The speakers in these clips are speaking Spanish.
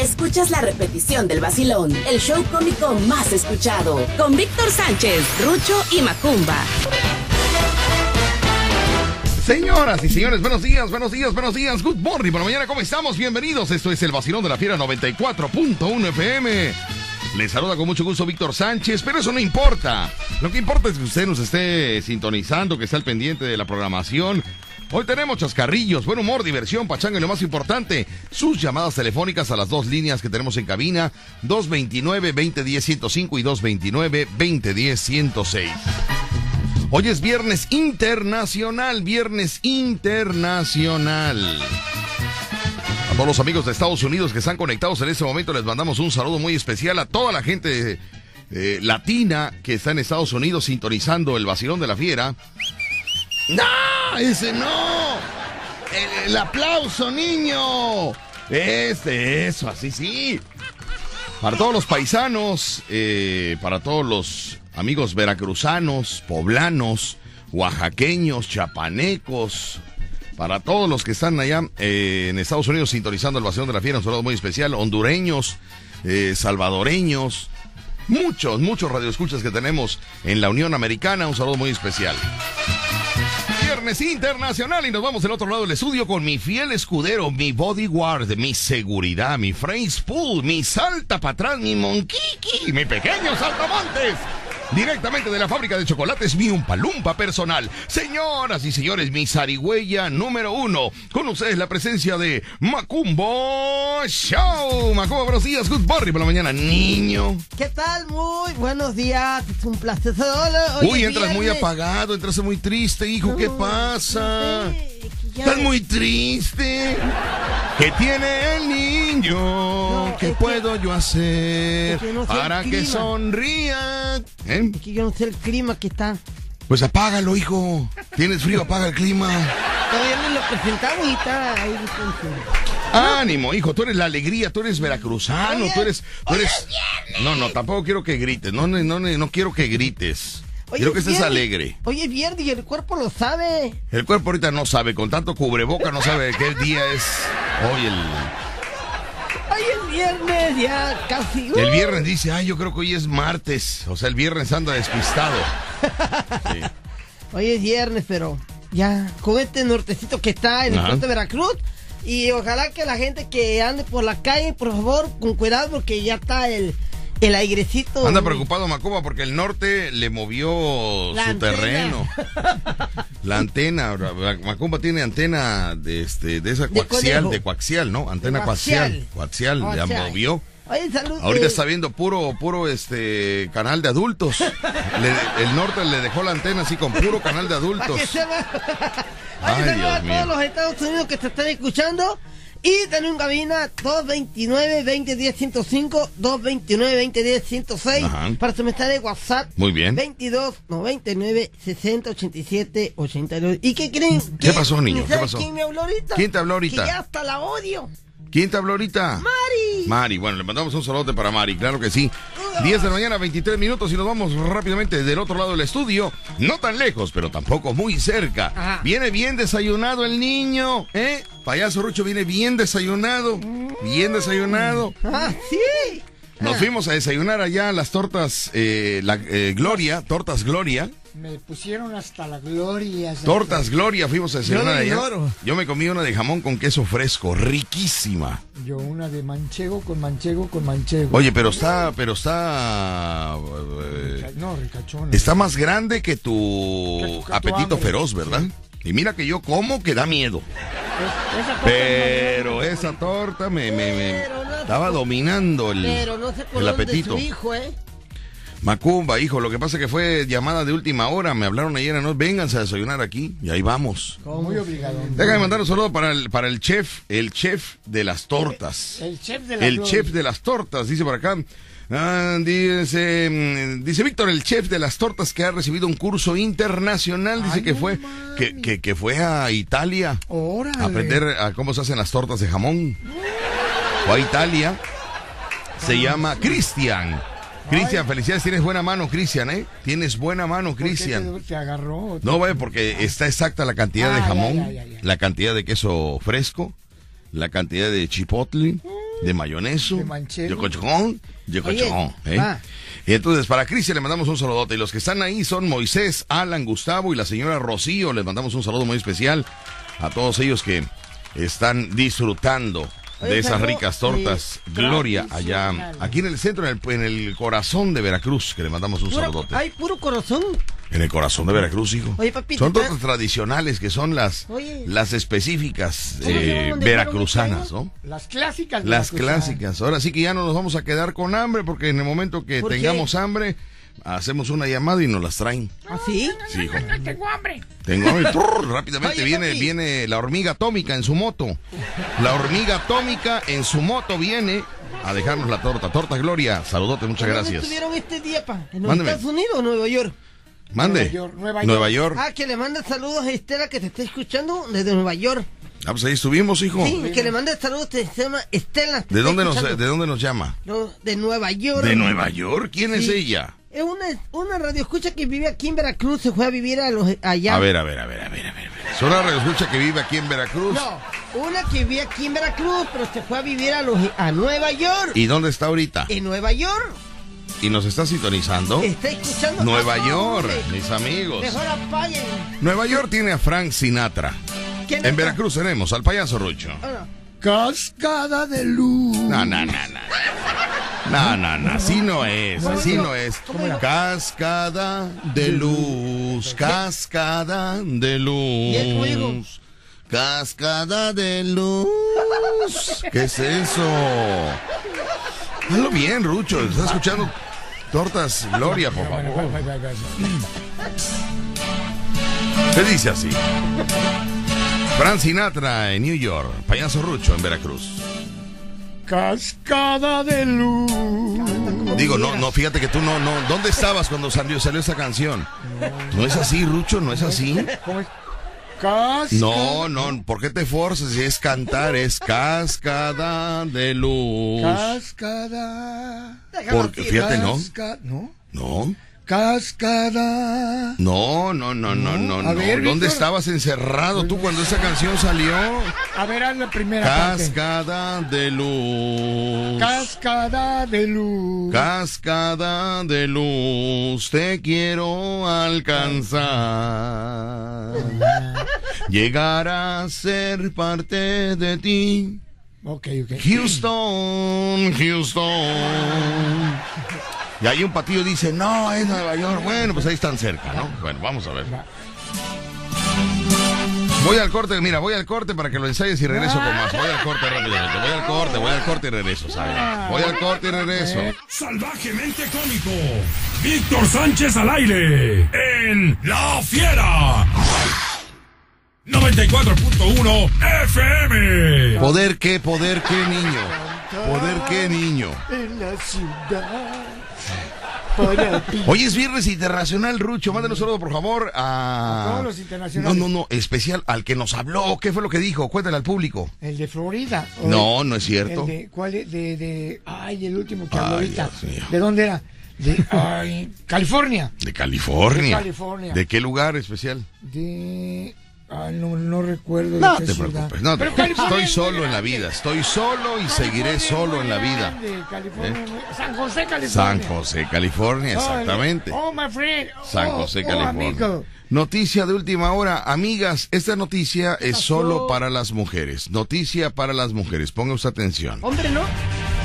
escuchas la repetición del vacilón, el show cómico más escuchado, con Víctor Sánchez, Rucho y Macumba. Señoras y señores, buenos días, buenos días, buenos días. Good morning. Por la mañana, ¿cómo estamos? Bienvenidos. Esto es el vacilón de la fiera 94.1 FM. Les saluda con mucho gusto Víctor Sánchez, pero eso no importa. Lo que importa es que usted nos esté sintonizando, que esté al pendiente de la programación. Hoy tenemos chascarrillos, buen humor, diversión, pachanga y lo más importante, sus llamadas telefónicas a las dos líneas que tenemos en cabina, 229-2010-105 y 229-2010-106. Hoy es viernes internacional, viernes internacional. A todos los amigos de Estados Unidos que están conectados en este momento les mandamos un saludo muy especial a toda la gente eh, latina que está en Estados Unidos sintonizando el vacilón de la fiera. ¡No! ¡Ese no! El, aplauso, niño. Este, eso, así sí. Para todos los paisanos, eh, para todos los amigos veracruzanos, poblanos, oaxaqueños, chapanecos, para todos los que están allá eh, en Estados Unidos sintonizando el vacío de la fiera, un saludo muy especial, hondureños, eh, salvadoreños, muchos, muchos radioescuchas que tenemos en la Unión Americana, un saludo muy especial. Internacional y nos vamos del otro lado del estudio con mi fiel escudero, mi bodyguard, mi seguridad, mi phrase pool, mi salta para atrás, mi monquiqui, mi pequeño saltamontes directamente de la fábrica de chocolates mi Umpalumpa personal. Señoras y señores, mi zarigüeya número uno. Con ustedes la presencia de Macumbo Show. Macumbo, buenos días. Good morning por la mañana, niño. ¿Qué tal? Muy buenos días. Es un placer. Hoy Uy, entras muy apagado, entras muy triste, hijo. ¿Qué pasa? No sé, Estás muy triste. ¿Qué tiene el niño? No, ¿Qué puedo que, yo hacer no para que sonría? ¿Eh? Es que yo no sé el clima que está. Pues apágalo, hijo. Tienes frío, apaga el clima. Todavía no lo presentamos y está ahí. Ánimo, hijo, tú eres la alegría, tú eres veracruzano, tú eres, tú eres... No, no, tampoco quiero que grites, no, no, no, no quiero que grites. Oye, Quiero que estés alegre. Oye, viernes y el cuerpo lo sabe. El cuerpo ahorita no sabe, con tanto cubreboca no sabe qué día es hoy el... Hoy es viernes, ya casi. El viernes dice, ay, yo creo que hoy es martes. O sea, el viernes anda despistado. Sí. Hoy es viernes, pero ya con este nortecito que está en el puerto de Veracruz. Y ojalá que la gente que ande por la calle, por favor, con cuidado, porque ya está el el airecito. Anda preocupado Macuba porque el norte le movió su terreno. La antena, Macumba tiene antena de este de esa coaxial, de, coaxial, ¿no? Antena coaxial, coaxial, ya movió. Ahorita está viendo puro, puro este canal de adultos. el norte le dejó la antena así con puro canal de adultos. Ay, Dios a todos los Estados Unidos que te están escuchando. Y tenemos en cabina 229-2010-105, 229-2010-106 para mensaje de WhatsApp. Muy bien. 22 99 60 87 89. ¿Y qué creen? ¿Qué, pasó, niño? ¿Qué pasó? ¿Quién me habló ahorita? ¿Quién te habló ahorita? Que ya hasta la odio. ¿Quién te habló ahorita? Mari. Mari, bueno, le mandamos un saludo para Mari, claro que sí. 10 de la mañana, 23 minutos y nos vamos rápidamente del otro lado del estudio. No tan lejos, pero tampoco muy cerca. Ajá. Viene bien desayunado el niño, ¿eh? Payaso Rucho viene bien desayunado. Bien desayunado. Ah, sí. Nos ah. fuimos a desayunar allá las tortas eh, la, eh, Gloria, tortas Gloria. Me pusieron hasta la gloria. Tortas Gloria, fuimos a desayunar allá. Yo me comí una de jamón con queso fresco, riquísima. Yo una de manchego con manchego con manchego. Oye, pero está, pero está... Eh, no, ricachón. Está más grande que tu, que tu apetito hambre. feroz, ¿verdad? Sí. Y mira que yo como que da miedo. Es, esa pero no esa torta me, me, estaba dominando el, no sé el apetito. Su hijo, ¿eh? Macumba, hijo, lo que pasa es que fue llamada de última hora. Me hablaron ayer, no, vénganse a desayunar aquí. Y ahí vamos. Muy obligado. Déjame mandar un saludo para el, para el chef, el chef de las tortas. El, el chef de las El chef de las tortas, dice por acá. Ah, dice, dice Víctor, el chef de las tortas que ha recibido un curso internacional, dice Ay, que no fue que, que, que, fue a Italia Órale. a aprender a cómo se hacen las tortas de jamón. Fue a Italia. Se llama Cristian. Cristian, felicidades, tienes buena mano, Cristian, ¿eh? Tienes buena mano, Cristian. Te, te, agarró? No, vaya, porque está exacta la cantidad ah, de jamón, ya, ya, ya, la cantidad de queso fresco, la cantidad de chipotle. De mayoneso, De cochón, de cochón. ¿eh? Y entonces para Cristian le mandamos un saludote. Y los que están ahí son Moisés, Alan, Gustavo y la señora Rocío. Les mandamos un saludo muy especial a todos ellos que están disfrutando Oye, de esas ricas tortas. Gloria, allá, aquí en el centro, en el, en el corazón de Veracruz, que le mandamos un saludote. Ay, puro corazón. En el corazón de Veracruz, hijo. Oye, papi, Son tortas tradicionales que son las, Oye. las específicas ¿Cómo se eh, veracruzanas? ¿no? Las clásicas. Las clásicas. Ahora sí que ya no nos vamos a quedar con hambre porque en el momento que tengamos hambre, hacemos una llamada y nos las traen. ¿Ah, sí? Sí, hijo. Tengo hambre. Tengo hambre. Trrr, rápidamente Oye, viene, papi. viene la hormiga atómica en su moto. La hormiga atómica en su moto viene a dejarnos la torta. Torta Gloria, saludote, muchas ¿Dónde gracias. estuvieron este día, pa? ¿En los. Estados Unidos o Nueva York? Mande. Nueva York, Nueva Nueva York. Ah, que le mande saludos a Estela que te está escuchando desde Nueva York. Ah, pues ahí estuvimos, hijo. Sí, que le mande saludos, te se llama Estela. te ¿De está dónde, nos, escuchando. ¿De dónde nos llama? No, de Nueva York. ¿De Nueva York? ¿Quién es ella? Es una, una radio escucha que vive aquí en Veracruz, se fue a vivir a los, allá. A ver, a ver, a ver, a ver, a ver. Es una radioescucha que vive aquí en Veracruz. No, una que vive aquí en Veracruz, pero se fue a vivir a, los, a Nueva York. ¿Y dónde está ahorita? En Nueva York. ¿Y nos está sintonizando? Está escuchando. Nueva York, hombre. mis amigos. Mejor apaguen. Nueva York tiene a Frank Sinatra. ¿Quién En está? Veracruz tenemos al payaso Rucho. No. Cascada de luz. No, no, no, no. No, no, no, así no es, así no es. Cascada de luz, cascada de luz. Cascada de luz. ¿Qué es eso? Hazlo bien, Rucho. Estás escuchando Tortas Gloria, por favor. va. ¿Qué dice así? Fran Sinatra en New York, Payaso Rucho en Veracruz. Cascada de luz. Digo, no, no, fíjate que tú no, no. ¿Dónde estabas cuando salió, salió esa canción? No es así, Rucho, no es así. ¿Cómo es? No, no, ¿por qué te forzas? Si es cantar, es cascada de luz. Cascada. Porque, fíjate, no. Casca- ¿No? No, Cascada. no, no, no, no, no, A no. ver, ¿Dónde Víctor. estabas encerrado tú cuando esa canción salió? A ver, haz la primera parte. Cascada de luz. Cascada de luz. Cascada de luz, te quiero alcanzar. Llegar a ser parte de ti. ok, ok. Houston, Houston. Y ahí un patillo dice, no, es Nueva York. Bueno, pues ahí están cerca, ¿no? Bueno, vamos a ver. Voy al corte, mira, voy al corte para que lo ensayes y regreso con más. Voy al corte rápidamente. Voy al corte, voy al corte y regreso, ¿sabes? Voy al corte y regreso. Salvajemente cómico. Víctor Sánchez al aire. En La Fiera. 94.1 FM. Poder qué, poder qué, niño. Poder qué, niño. En la ciudad. Ti. Hoy es viernes internacional, Rucho. Mándanos un saludo, por favor, a... A todos los internacionales. No, no, no, especial al que nos habló. ¿Qué fue lo que dijo? Cuéntale al público. El de Florida. No, no es cierto. El de, ¿Cuál es? De, de, ay, el último que habló ahorita. ¿De dónde era? De, ay, California. De California. De California. ¿De qué lugar especial? De, ay, no, no recuerdo No de te ciudad. preocupes, no te preocupes. Estoy es solo en la vida. Estoy solo y seguiré California solo en la vida. California ¿Eh? San José, California. San José, California, Oh, exactamente. Oh, my friend. San Oh, José, oh, California. Noticia de última hora, amigas, esta noticia es solo para las mujeres. Noticia para las mujeres, ponga usted atención. Hombre, ¿no?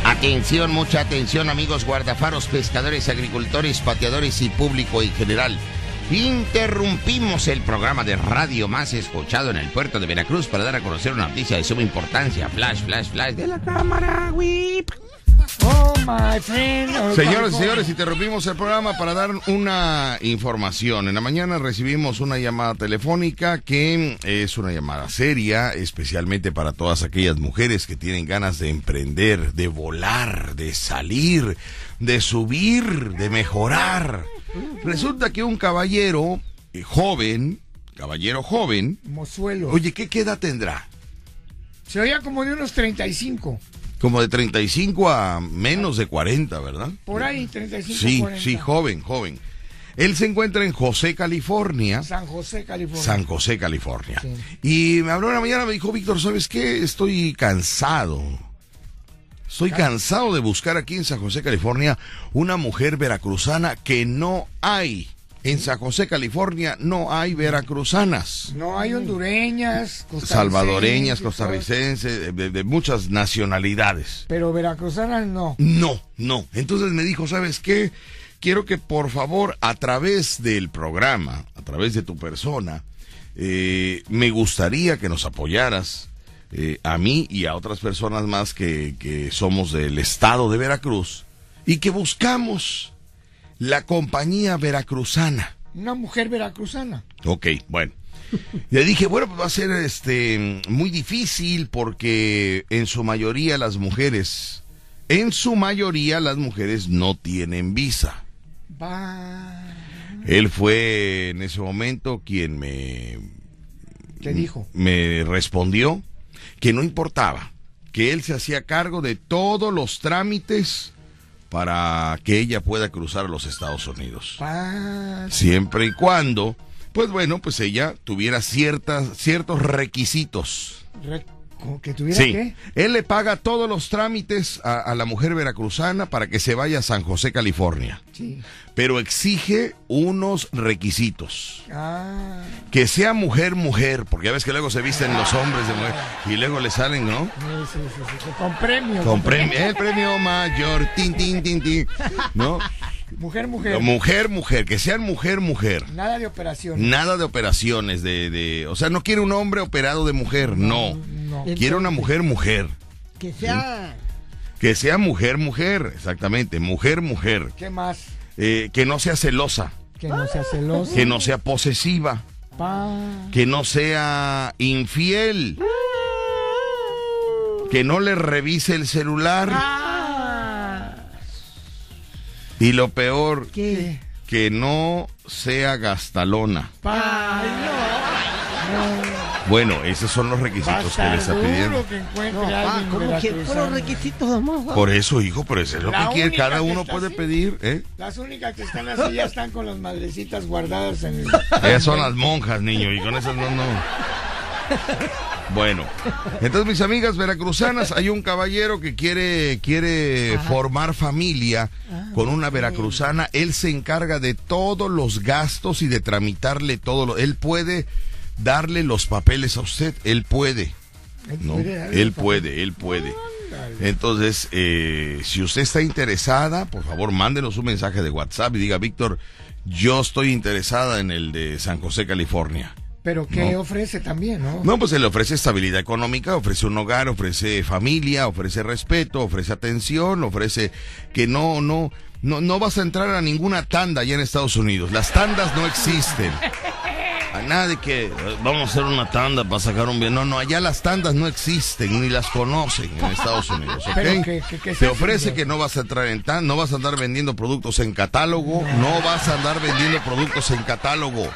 Atención, mucha atención amigos guardafaros, pescadores, agricultores, pateadores y público en general. Interrumpimos el programa de radio más escuchado en el puerto de Veracruz para dar a conocer una noticia de suma importancia. Flash, flash, flash de la cámara, whip. Oh, my friend. Oh, Señoras y señores, interrumpimos el programa para dar una información. En la mañana recibimos una llamada telefónica que es una llamada seria, especialmente para todas aquellas mujeres que tienen ganas de emprender, de volar, de salir, de subir, de mejorar. Resulta que un caballero eh, joven, caballero joven, Mozuelo. oye, ¿qué, qué edad tendrá? Se oía como de unos 35. Como de 35 a menos de 40, ¿verdad? Por ahí, 35, Sí, 40. sí, joven, joven. Él se encuentra en José, California. San José, California. San José, California. Sí. Y me habló una mañana, me dijo, Víctor, ¿sabes qué? Estoy cansado. Estoy cansado de buscar aquí en San José, California, una mujer veracruzana que no hay. En San José, California, no hay veracruzanas. No hay hondureñas, costarricenses, Salvadoreñas, costarricenses, de, de muchas nacionalidades. Pero veracruzanas no. No, no. Entonces me dijo, ¿sabes qué? Quiero que por favor, a través del programa, a través de tu persona, eh, me gustaría que nos apoyaras eh, a mí y a otras personas más que, que somos del estado de Veracruz y que buscamos la compañía veracruzana. Una mujer veracruzana. Ok, bueno. Le dije, bueno, pues va a ser este muy difícil porque en su mayoría las mujeres, en su mayoría las mujeres no tienen visa. Va. Él fue en ese momento quien me, ¿Qué dijo? me respondió que no importaba, que él se hacía cargo de todos los trámites para que ella pueda cruzar a los Estados Unidos. Siempre y cuando, pues bueno, pues ella tuviera ciertas, ciertos requisitos. Re- ¿Cómo que tuviera Sí, qué? él le paga todos los trámites a, a la mujer veracruzana para que se vaya a San José, California. Sí. Pero exige unos requisitos. Ah. Que sea mujer, mujer, porque ya ves que luego se visten los hombres de mujer y luego le salen, ¿no? Sí, sí, sí, sí, Con premio. Con premio, el premio mayor, tin, tin, tin, tin, ¿no? Mujer, mujer. Mujer, mujer, que sean mujer, mujer. Nada de operación. Nada de operaciones, de, de, o sea, no quiere un hombre operado de mujer, no. No. Quiere una mujer, mujer. Que sea. Que sea mujer, mujer, exactamente, mujer, mujer. ¿Qué más? Eh, que no sea celosa, Que no sea celosa. que no sea posesiva, Pa. que no sea infiel, que no le revise el celular. Y lo peor, Que. que no sea gastalona. Pa. Ay, Bueno, esos son los no. Requisitos que le está pidiendo. que encuentre No, pa, ¿cómo que los requisitos nomás? va? Por eso, hijo, por eso es lo La que quiere. Cada que uno puede así. pedir, ¿eh? Las únicas que están así ya están con las madrecitas guardadas en el... Ellas son las monjas, niño, y con esas no, no. Bueno, entonces mis amigas veracruzanas, hay un caballero que quiere, quiere formar familia con una veracruzana. Él se encarga de todos los gastos y de tramitarle todo. Lo, él puede darle los papeles a usted, él puede. ¿no? Él puede, él puede. Entonces, eh, si usted está interesada, por favor, mándenos un mensaje de WhatsApp y diga, Víctor, yo estoy interesada en el de San José, California. Pero ¿qué ofrece también, no? No, pues se le ofrece estabilidad económica, ofrece un hogar, ofrece familia, ofrece respeto, ofrece atención, ofrece que no, no, no, no vas a entrar a ninguna tanda allá en Estados Unidos. Las tandas no existen. A nadie que eh, vamos a hacer una tanda para sacar un bien. No, no, allá las tandas no existen, ni las conocen en Estados Unidos, ¿ok? Pero que- que- que se Te ofrece ¿no? que no vas a entrar en tan, no vas a andar vendiendo productos en catálogo, no vas a andar vendiendo productos en catálogo.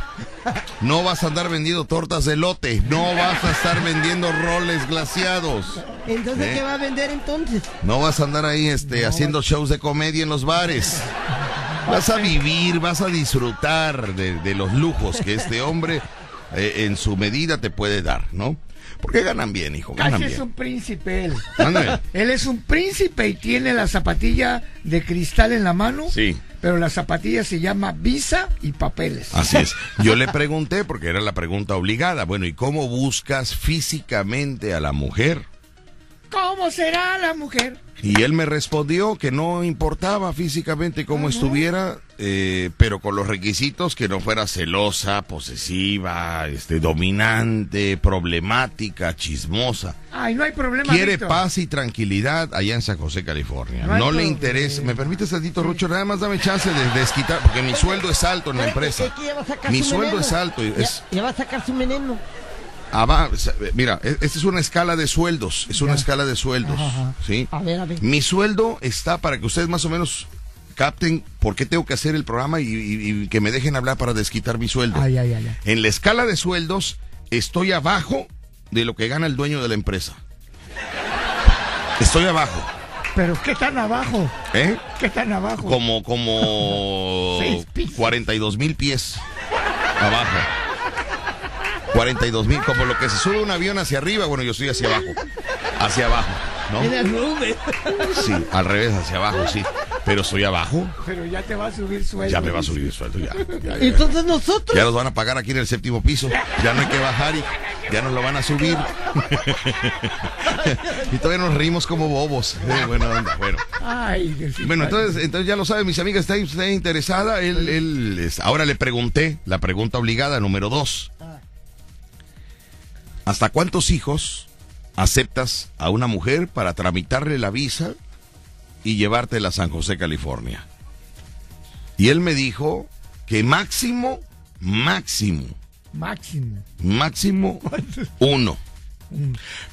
No vas a andar vendiendo tortas de lote, no vas a estar vendiendo roles glaciados. Entonces, ¿Eh? ¿qué va a vender entonces? No vas a andar ahí este, haciendo shows de comedia en los bares. Vas a vivir, vas a disfrutar de, de los lujos que este hombre eh, en su medida te puede dar, ¿no? Porque ganan bien, hijo, ganan Casi es bien. un príncipe él. Él es un príncipe y tiene la zapatilla de cristal en la mano. Sí. Pero la zapatilla se llama visa y papeles. Así es. Yo le pregunté, porque era la pregunta obligada, bueno, ¿y cómo buscas físicamente a la mujer? ¿Cómo será la mujer? Y él me respondió que no importaba físicamente cómo estuviera, eh, pero con los requisitos que no fuera celosa, posesiva, este, dominante, problemática, chismosa. Ay, no hay problema. Quiere paz y tranquilidad allá en San José, California. No le interesa. ¿Me permites, tantito, Rucho? Nada más dame chance de desquitar, porque mi sueldo es alto en la Es empresa. Mi su sueldo es alto. y Ya- Es, Ya, va a sacar su veneno. Ava- mira, e- esta es una escala de sueldos. Es una escala de sueldos. Ajá. ¿sí? A ver, a ver. Mi sueldo está para que ustedes más o menos capten por qué tengo que hacer el programa y, y- y que me dejen hablar para desquitar mi sueldo. Ay, ay, ay. En la escala de sueldos estoy abajo de lo que gana el dueño de la empresa. Estoy abajo, Pero ¿qué tan abajo? ¿eh? ¿Qué tan abajo? Como, como Seis pisos. 42 mil pies abajo. 42 mil, como lo que se sube un avión hacia arriba, bueno, yo estoy hacia abajo. Hacia abajo. ¿No? Sí, al revés, hacia abajo, sí. Pero estoy abajo, Pero ya te va a subir sueldo. ya me va a subir el sueldo, ya. ya, ya. Entonces nosotros. Ya los van a pagar aquí en el séptimo piso. Ya no hay que bajar y ya nos lo van a subir. y todavía nos reímos como bobos. Eh, buena onda, bueno. Ay. Bueno, entonces, entonces ya lo saben, mis amigas, está usted interesada. Él, él, ahora le pregunté la pregunta obligada número dos. ¿Hasta cuántos hijos aceptas a una mujer para tramitarle la visa y llevártela a San José, California? Y él me dijo que máximo, máximo, Máximo. máximo uno.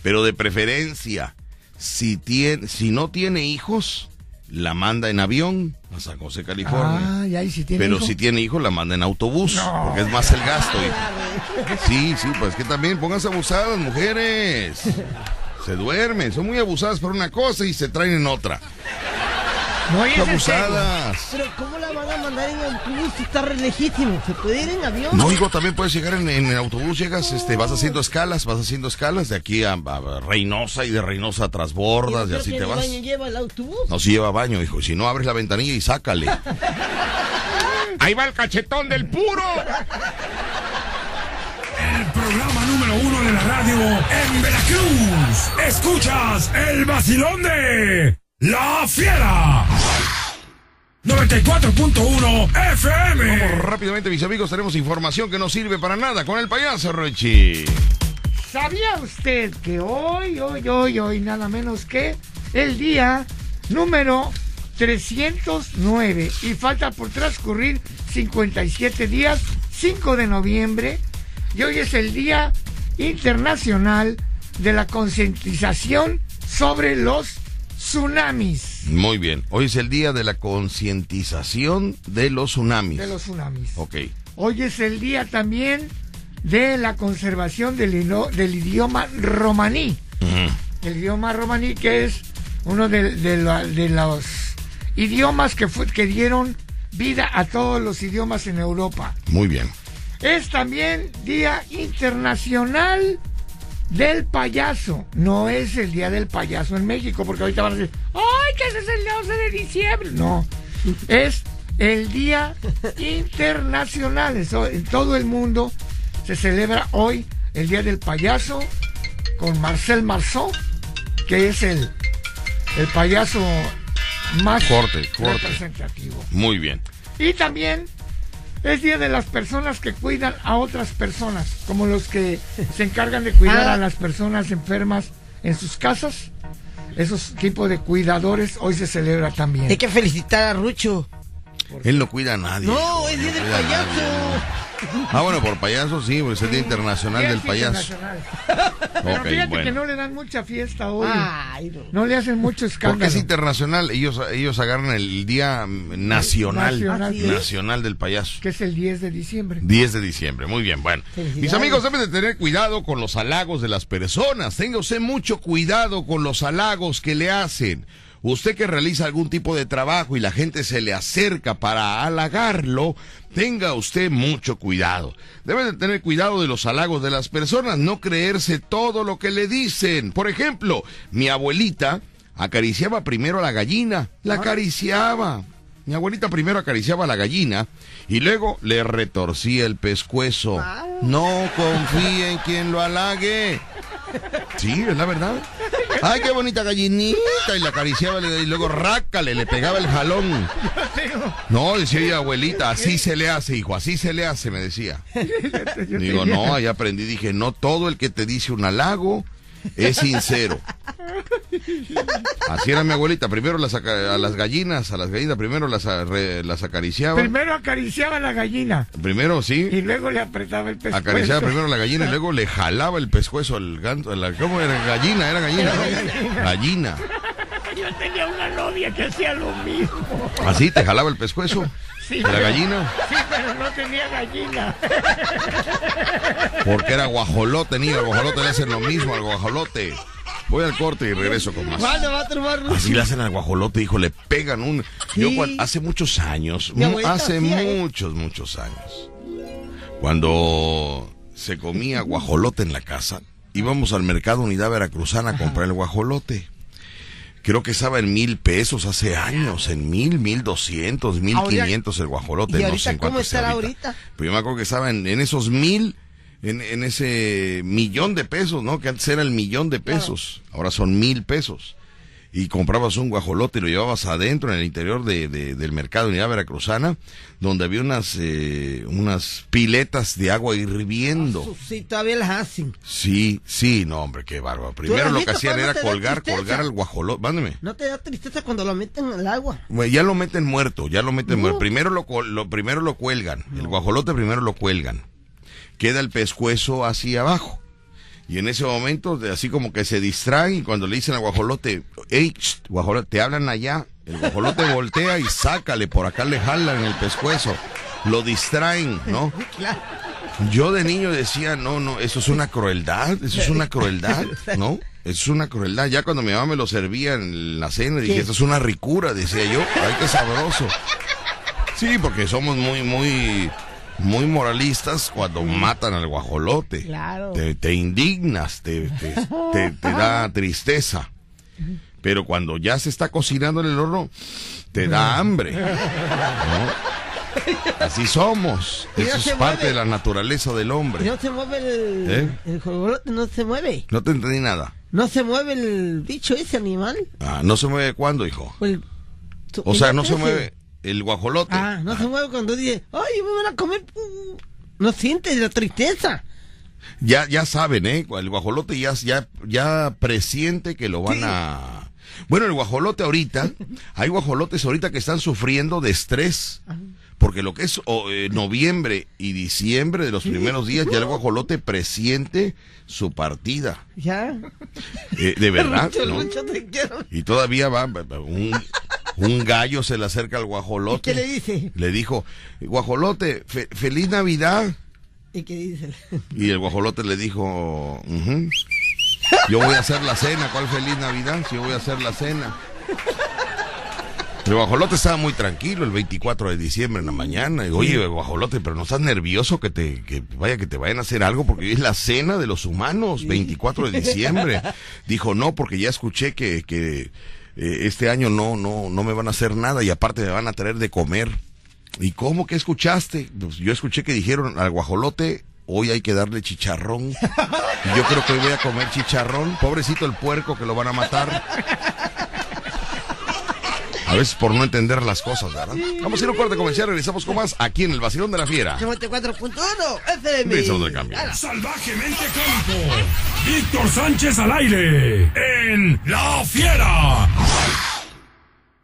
Pero de preferencia, si, tiene, si no tiene hijos, la manda en avión a San José, California. Ah, y tiene Pero hijo. si tiene hijos, la manda en autobús, No. porque es más el gasto. hijo. Sí, sí, pues que también pónganse abusadas, mujeres. Se duermen, son muy abusadas por una cosa y se traen en otra. No, y es. Abusadas. Pero ¿cómo la van a mandar en autobús si está re legítimo? ¿Se puede ir en avión? No, hijo, también puedes llegar en, en el autobús, llegas, este, vas haciendo escalas, vas haciendo escalas de aquí a, a Reynosa y de Reynosa a Trasbordas y así que te el vas. baño lleva el autobús. No, si lleva baño, hijo. Si no, abres la ventanilla y sácale. Ahí va el cachetón del puro. El programa número uno de la radio en Veracruz. Escuchas el vacilón de La Fiera. 94.1 FM. Vamos rápidamente, mis amigos. Tenemos información que no sirve para nada con el payaso, Rochi. ¿Sabía usted que hoy, hoy, hoy, hoy, nada menos que el día número 309 y falta por transcurrir 57 días, 5 de noviembre, y hoy es el Día Internacional de la Concientización sobre los Tsunamis. Muy bien. Hoy es el día de la concientización de los tsunamis. De los tsunamis. Ok. Hoy es el día también de la conservación del, del idioma romaní. El idioma romaní que es uno de, de la- de los idiomas que, fue- que dieron vida a todos los idiomas en Europa. Muy bien. Es también Día Internacional del Payaso. No es el Día del Payaso en México, porque ahorita van a decir, ¡ay, que ese es el 11 de diciembre! No, es el Día Internacional. Eso, en todo el mundo se celebra hoy el Día del Payaso con Marcel Marceau, que es el, el payaso más Corte, corte. representativo. Muy bien. Y también es día de las personas que cuidan a otras personas, como los que se encargan de cuidar Ah. a las personas enfermas en sus casas. Esos tipos de cuidadores hoy se celebra también. Hay que felicitar a Rucho. Él no cuida a nadie. No, es día del payaso. Ah, bueno, por payaso sí, pues es el Día Internacional del Payaso. internacional. Pero Ok, fíjate bueno. que no le dan mucha fiesta hoy. Ay, no. No le hacen mucho Porque escándalo. es internacional, ellos, ellos agarran el Día mm, Nacional, Nacional. Nacional del Payaso. Que es el 10 de diciembre. 10 de diciembre, muy bien, bueno. Felicidades. Mis amigos deben de tener cuidado con los halagos de las personas. Tenga usted mucho cuidado con los halagos que le hacen. Usted que realiza algún tipo de trabajo y la gente se le acerca para halagarlo, tenga usted mucho cuidado. Debe de tener cuidado de los halagos de las personas, no creerse todo lo que le dicen. Por ejemplo, mi abuelita acariciaba primero a la gallina, la acariciaba. Mi abuelita primero acariciaba a la gallina y luego le retorcía el pescuezo. No confíe en quien lo halague. Sí, es la verdad. Ay, qué bonita gallinita. Y la acariciaba y luego rácale, le pegaba el jalón. No, decía ella, abuelita, así se le hace, hijo, así se le hace, me decía. Digo, no, ahí aprendí, dije, no todo el que te dice un halago es sincero. Así era mi abuelita, primero las a las gallinas, a las gallinas primero las, a- las acariciaba. Primero acariciaba la gallina Primero sí, y luego le apretaba el pescuezo. acariciaba primero la gallina y luego le jalaba el pescuezo al ganso. a la- ¿Cómo era? Gallina, era gallina, ¿no? Gallina. Yo tenía una novia que hacía lo mismo. Así te jalaba el pescuezo. Sí, la gallina. Sí, pero no tenía gallina. Porque era guajolote, niño. Al guajolote le hacen lo mismo al guajolote. Voy al corte y regreso con más. ¿Cuándo va a? Así le hacen al guajolote, hijo, le pegan un... Yo hace muchos años, hace muchos, muchos años, cuando se comía guajolote en la casa, íbamos al mercado Unidad Veracruzana a comprar el guajolote. Creo que estaba en mil pesos hace años, en mil, mil doscientos, mil quinientos el guajolote. ¿Y no ahorita sé en cuánto cómo estará ahorita? Pero yo me acuerdo que estaba en, en esos mil, en, en ese millón de pesos, ¿no? Que antes era el millón de pesos, ahora son mil pesos. Y comprabas un guajolote y lo llevabas adentro, en el interior de, de- del mercado de Unidad Veracruzana, donde había unas, eh, unas piletas de agua hirviendo. Sí, todavía las hacen. Sí, sí, no, hombre, qué bárbaro. Primero lo que hacían era colgar, colgar al guajolote. Mándeme. ¿No te da tristeza cuando lo meten al agua? Bueno, ya lo meten muerto, ya lo meten No. muerto. Primero lo, lo- primero lo cuelgan, el guajolote primero lo cuelgan. Queda el pescuezo hacia abajo. Y en ese momento, de- así como que se distraen y cuando le dicen al guajolote, hey, shh, guajolote, te hablan allá, el guajolote voltea y sácale, por acá le jalan el pescuezo. Lo distraen, ¿no? Yo de niño decía, no, no, eso es una crueldad, eso es una crueldad, ¿no? Eso es una crueldad. Ya cuando mi mamá me lo servía en la cena, dije, ¿Qué? esto es una ricura, decía yo, ay, qué sabroso. Sí, porque somos muy, muy, muy moralistas cuando matan al guajolote. Claro. Te, te indignas, te, te, te- te da tristeza. Pero cuando ya se está cocinando en el horno, te da hambre. ¿no? Así somos. Eso es parte mueve. de la naturaleza del hombre. no se mueve el... ¿Eh? El guajolote no se mueve. No te entendí nada. No se mueve el bicho ese animal. Ah, no se mueve cuándo, hijo. El- tu- O sea, no se mueve el guajolote. Ah, no se mueve cuando dice, ay, me van a comer. mm". No sientes la tristeza. Ya, ya saben, ¿eh? El guajolote ya, ya, ya presiente que lo van a... Bueno, el guajolote ahorita, hay guajolotes ahorita que están sufriendo de estrés. Porque lo que es eh, noviembre y diciembre de los primeros días, ya el guajolote presiente su partida. Ya. Eh, de verdad, Rucho, ¿no? Rucho, te quiero. Y todavía va, un, un gallo se le acerca al guajolote. ¿Y qué le dice? Le dijo, guajolote, fe- feliz Navidad. ¿Y qué dice? Y el guajolote le dijo, "Ujú, yo voy a hacer la cena, ¿cuál feliz Navidad? Si yo voy a hacer la cena. El guajolote estaba muy tranquilo el 24 de diciembre en la mañana. Y, Oye, guajolote, pero no estás nervioso que te, que vaya, que te vayan a hacer algo porque es la cena de los humanos, 24 de diciembre. Dijo, no, porque ya escuché que, que eh, este año no, no, no me van a hacer nada y aparte me van a traer de comer. ¿Y cómo que escuchaste? Pues yo escuché que dijeron al guajolote, hoy hay que darle chicharrón. Yo creo que hoy voy a comer chicharrón. Pobrecito el puerco que lo van a matar. A veces por no entender las cosas, ¿verdad? Vamos a ir a un corte comercial, regresamos con más aquí en el Vacilón de la Fiera. 94.1 FM. Regresamos cambio. Salvajemente cómico. Víctor Sánchez al aire. En La Fiera.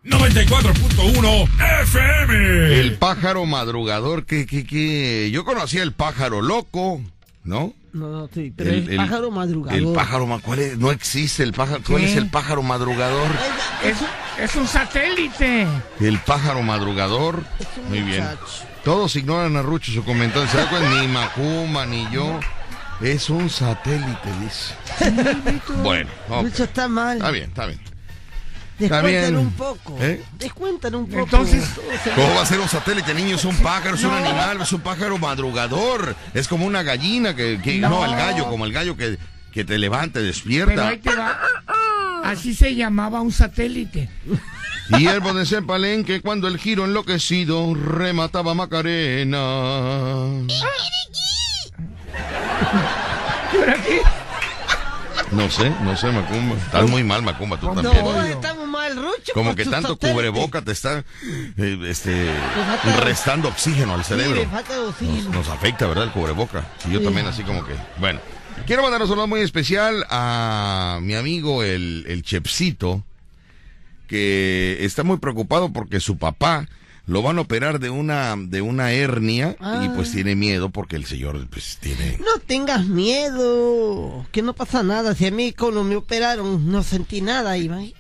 94.1 FM. El pájaro madrugador, que, que, que yo conocía el pájaro loco, ¿no? No, no, sí, pero El- pájaro madrugador. El pájaro, ma- ¿cuál es? No existe el pájaro. ¿Cuál ¿Qué? es el pájaro madrugador? Es, es un satélite. El pájaro madrugador. Muy bien. Todos ignoran a Rucho su comentario. ¿Se? Ni Macumba, ni yo. Es un satélite, dice. Bueno, ok. Mucho está mal. Está bien, está bien. Descuentan un poco. ¿Eh? Descuentan un poco. Entonces, ¿Cómo va a ser un satélite, niño? Es un pájaro, es un animal, es un pájaro madrugador. Es como una gallina que, que- no. No. el gallo, como el gallo que, que te levanta, Pero despierta. ahí te va. Así se llamaba un satélite. Y el de en palenque cuando el giro enloquecido remataba a Macarena. ¿Pero qué? No sé, no sé, Macumba. Estás muy mal, Macumba, tú No, también. todos ¿eh? estamos mal, Rucho. Como que tanto cubreboca te está eh, este, restando oxígeno al cerebro. Nos, afecta, ¿verdad? El cubreboca. Y yo Sí. también así como que... Bueno, quiero mandar un saludo muy especial a mi amigo el, el Chepsito, que está muy preocupado porque su papá lo van a operar de una, de una hernia y Ah. pues tiene miedo porque el señor pues tiene... No tengas miedo, que no pasa nada. Si a mí cuando me operaron no sentí nada, Iván.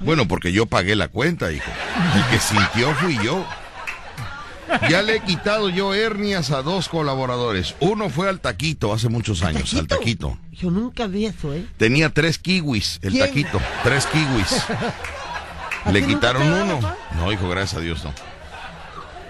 Bueno, porque yo pagué la cuenta, hijo. El que sintió fui yo. Ya le he quitado yo hernias a dos colaboradores. Uno fue al taquito hace muchos años, al taquito. Yo nunca vi eso, ¿eh? Tenía tres kiwis, el ¿Quién? taquito. Tres kiwis. ¿A Le quitaron uno. No, hijo, gracias a Dios, no.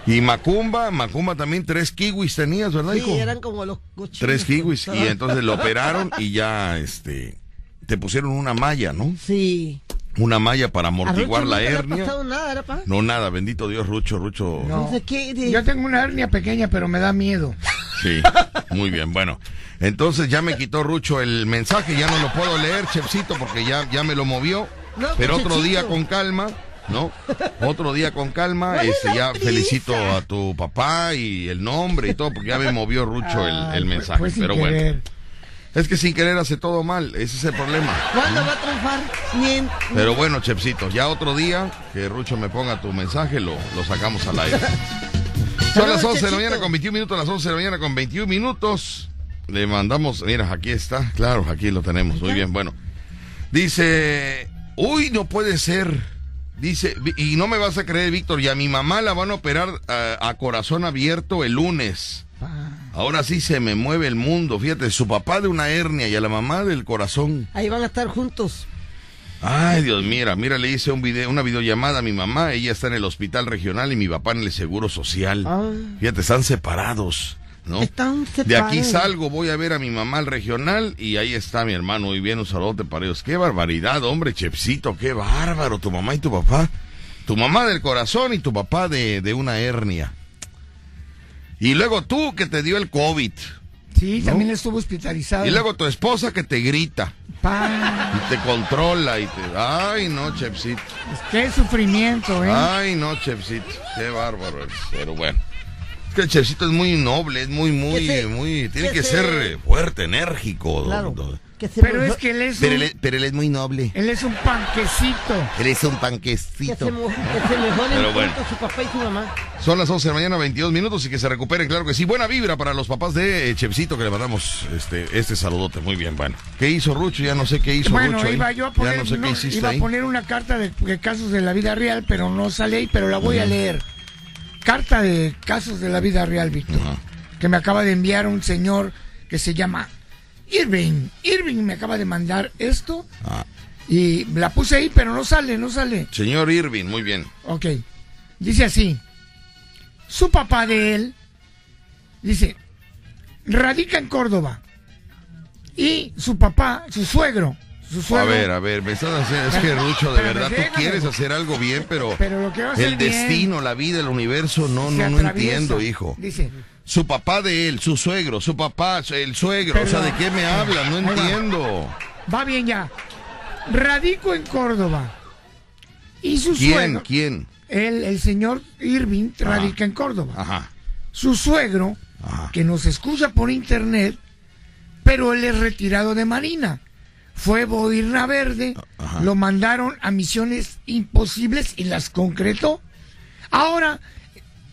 Y Macumba, Macumba también tres kiwis tenías, ¿verdad, hijo? Sí, eran como los cochinos. Tres kiwis. Y entonces lo operaron y ya, este, te pusieron una malla, ¿no? Sí. una malla para amortiguar Rucho la hernia. pasado nada. No, nada, bendito Dios, Rucho, Rucho. No. Yo tengo una hernia pequeña, pero me da miedo. Sí, muy bien, bueno. Entonces ya me quitó Rucho el mensaje, ya no lo puedo leer, Chefcito, porque ya, ya me lo movió. No, Pero otro día con calma, ¿no? Otro día con calma, ¿Cuál es este, ya felicito a tu papá y el nombre y todo, porque ya me movió Rucho el, fue- mensaje. fue sin Pero bueno, querer. es que sin querer hace todo mal, ese es el problema. ¿Cuándo va a triunfar? Ni en- Pero bueno, Chepsito, ya otro día que Rucho me ponga tu mensaje, lo, lo sacamos al aire. Son las 11 de la mañana con 21 minutos, las 11 de la mañana con 21 minutos. Le mandamos, mira, aquí está, claro, aquí lo tenemos, muy bien, bueno. Dice, uy, no puede ser. Dice, "Vi- y no me vas a creer, Víctor, y a mi mamá la van a operar eh, a corazón abierto el lunes. Ahora sí se me mueve el mundo, fíjate, su papá de una hernia y a la mamá del corazón. Ahí van a estar juntos. Ay, Dios, mira, mira, le hice un video, una videollamada a mi mamá, ella está en el hospital regional y mi papá en el seguro social. Ah. Fíjate, están separados, ¿no? Están De aquí salgo, voy a ver a mi mamá al regional y ahí está mi hermano. Muy bien, un saludote para ellos. Qué barbaridad, hombre, Chepsito, qué bárbaro, tu mamá y tu papá. Tu mamá del corazón y tu papá de, de una hernia. Y luego tú que te dio el COVID. Sí, también estuvo hospitalizado. Y luego tu esposa que te grita Pa, y te controla y te... Ay, no, Chepsito. qué sufrimiento, ¿eh? Ay, no, Chefcito, qué bárbaro eres. Pero bueno. Es que el Chefcito es muy noble, es muy, muy, Que se- muy. Tiene que que, se- ser fuerte, enérgico. Claro. don- Que se Pero mojó- es que él es, Pero un, él, es- pero él es muy noble. él es un panquecito. Él es un que se, panquecito. que se mejoren bueno. su papá y su mamá. Son las 11 de la mañana, 22 minutos y que se recuperen, claro que sí. Buena vibra para los papás de eh, Chefcito que le mandamos este, este saludote. Muy bien, bueno. ¿Qué hizo Rucho? Ya no sé qué hizo Bueno, Rucho. ahí. iba yo a poner, ya no sé no, qué hiciste iba ahí. a poner una carta de, de casos de la vida real, pero no sale ahí, pero la voy a leer. Carta de casos de la vida real, Víctor. Que me acaba de enviar un señor que se llama Irving. Irving me acaba de mandar esto Ah. y la puse ahí, pero no sale, no sale. Señor Irving, muy bien. Ok. Dice así. Su papá de él, dice, radica en Córdoba. Y su papá, su suegro, su A ver, a ver, me estás haciendo. Es que Rucho, de Pero verdad, tú quieres hacer algo bien, pero. Lo que El bien, destino, la vida, el universo, no, no, no entiendo, hijo. Dice, Su papá de él, su suegro, su papá, el suegro. o sea, ¿de qué me hablan? No entiendo. va bien ya. Radico en Córdoba. Y su ¿Quién? suegro, ¿Quién? el, el señor Irving, radica en Córdoba. Ajá. Su suegro, Ajá. que nos escucha por internet, pero él es retirado de Marina. Fue boirna verde, Ajá. lo mandaron a misiones imposibles y las concretó. Ahora,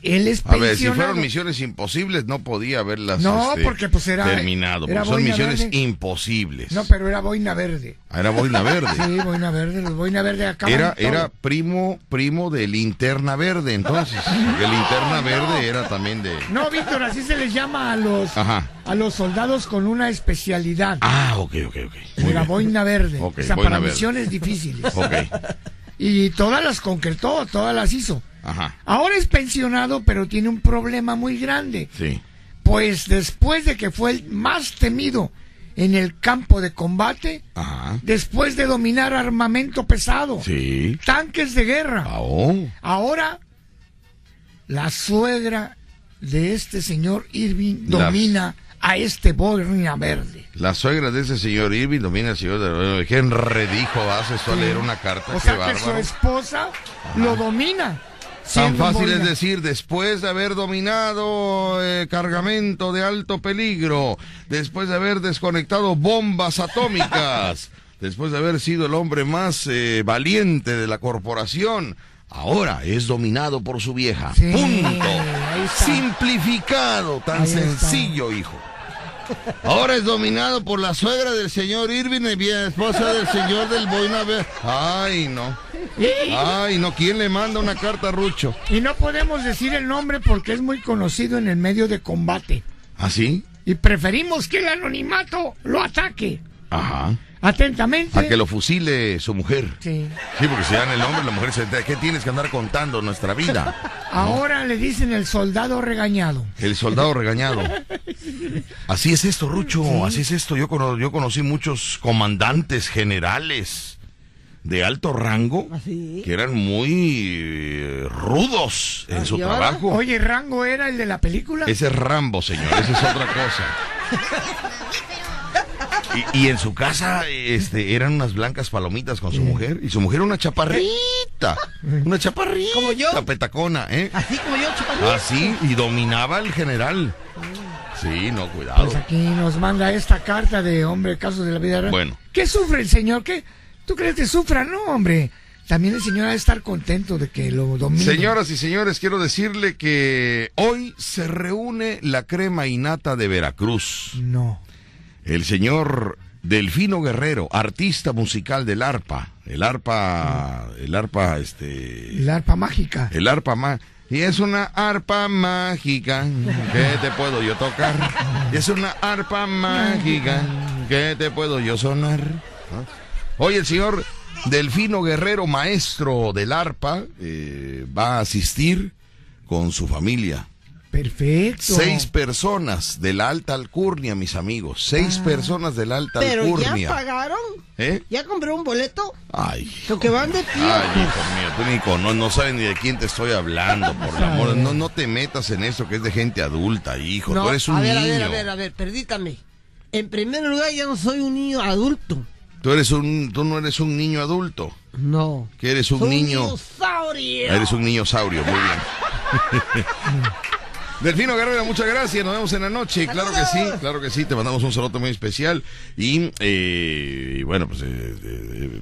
él es A ver, si fueron misiones imposibles, no podía haberlas No, este, porque, pues, era- terminado. era porque son misiones verde. imposibles. No, pero era boina verde. Ah, Era boina verde. Sí, boina verde, los boina verde acaban Era, era primo, primo de linterna verde, entonces. porque linterna verde era también de. No, Víctor, así se les llama a los Ajá. a los soldados con una especialidad. Ah, ok, ok, ok. Muy Era bien. boina verde. Ok, o sea, boina para verde. misiones difíciles. Ok. Y todas las concretó, todas las hizo. Ajá. Ahora es pensionado, pero tiene un problema muy grande. Sí. Pues después de que fue el más temido en el campo de combate, Ajá. después de dominar armamento pesado, Sí. tanques de guerra, Ah, oh. ahora la suegra de este señor Irving La- domina a este boina verde. La suegra de ese señor Irving domina al señor de ¿Qué enredijo hace esto a leer una carta? O sea que su esposa lo domina. Tan fácil es decir, después de haber dominado eh, cargamento de alto peligro, después de haber desconectado bombas atómicas, después de haber sido el hombre más eh, valiente de la corporación, ahora es dominado por su vieja. Sí, Punto. Simplificado, tan sencillo, hijo. Ahora es dominado por la suegra del señor Irving y bien esposa del señor del Boina Verde. Ay, no. Ay, no. ¿Quién le manda una carta a Rucho? y no podemos decir el nombre porque es muy conocido en el medio de combate. ¿Así? Y preferimos que el anonimato lo ataque. Ajá. Atentamente. A que lo fusile su mujer. Sí. Sí, porque si dan el nombre, la mujer se entera. ¿Qué tienes que andar contando nuestra vida? Ahora le dicen el soldado regañado. El soldado regañado. Así es esto, Rucho. Así es esto. Yo, cono- yo conocí muchos comandantes generales. de alto rango Así. que eran muy eh, rudos en su ¿y ahora? trabajo. Oye, Rango era el de la película. Ese es Rambo, señor, esa es otra cosa. Y, y en su casa este, eran unas blancas palomitas con su mujer. Y su mujer era una chaparrita. Una chaparrita. Como yo. petacona, ¿eh? Así como yo, chupadito. Así, y dominaba el general. Sí, no, cuidado. Pues aquí nos manda esta carta de hombre, casos de la vida real. Bueno. ¿Qué sufre el señor? ¿Qué? ¿Tú crees que sufra? No, hombre. También el señor ha de estar contento de que lo domine. Señoras y señores, quiero decirle que hoy se reúne la crema innata de Veracruz. No. El señor Delfino Guerrero, artista musical del arpa. El arpa, el arpa, este... El arpa mágica. El arpa más. Y es una arpa mágica que te puedo yo tocar. Y es una arpa mágica que te puedo yo sonar. ¿Ah? Hoy el señor Delfino Guerrero, maestro del arpa, eh, va a asistir con su familia. Perfecto. Seis personas de la alta alcurnia, mis amigos. Seis personas de la alta Ah. Pero ya alcurnia. pagaron. ¿Eh? ¿Ya compré un boleto? Ay. Lo que van de pie. Ay, hijo mío, tú Nico, no, no sabes ni de quién te estoy hablando, por el amor. No, no te metas en eso que es de gente adulta, hijo. No, tú eres un a ver, niño. a ver, a ver, a ver, perdítame. En primer lugar, ya no soy un niño adulto. Tú eres un, tú no eres un niño adulto. No. Que eres un Soy niño. dinosaurio. Eres un niño saurio, muy bien. Delfino Guerrero, muchas gracias. Nos vemos en la noche. Claro que sí, claro que sí. Te mandamos un saludo muy especial. Y, eh, y bueno, pues. eh, eh, eh,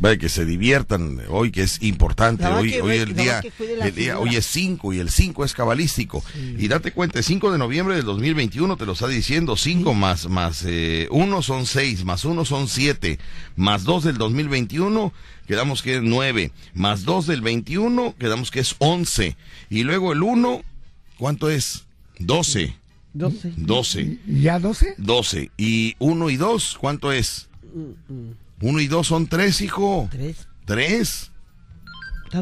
Vaya que se diviertan hoy, que es importante. Hoy, que- hoy el día, el día- hoy es 5 y el 5 es cabalístico. Y date cuenta, el 5 de noviembre del 2021 te lo está diciendo. 5 más, más 1 son 6, más 1 son 7, más 2 del 2021 quedamos que es 9, más 2 del 21 quedamos que es 11. Y luego el 1, ¿cuánto es? 12. 12. 12. ¿Ya 12? 12. Y 1 y 2, ¿cuánto es? 1 y 2 son 3, hijo. Tres. 3.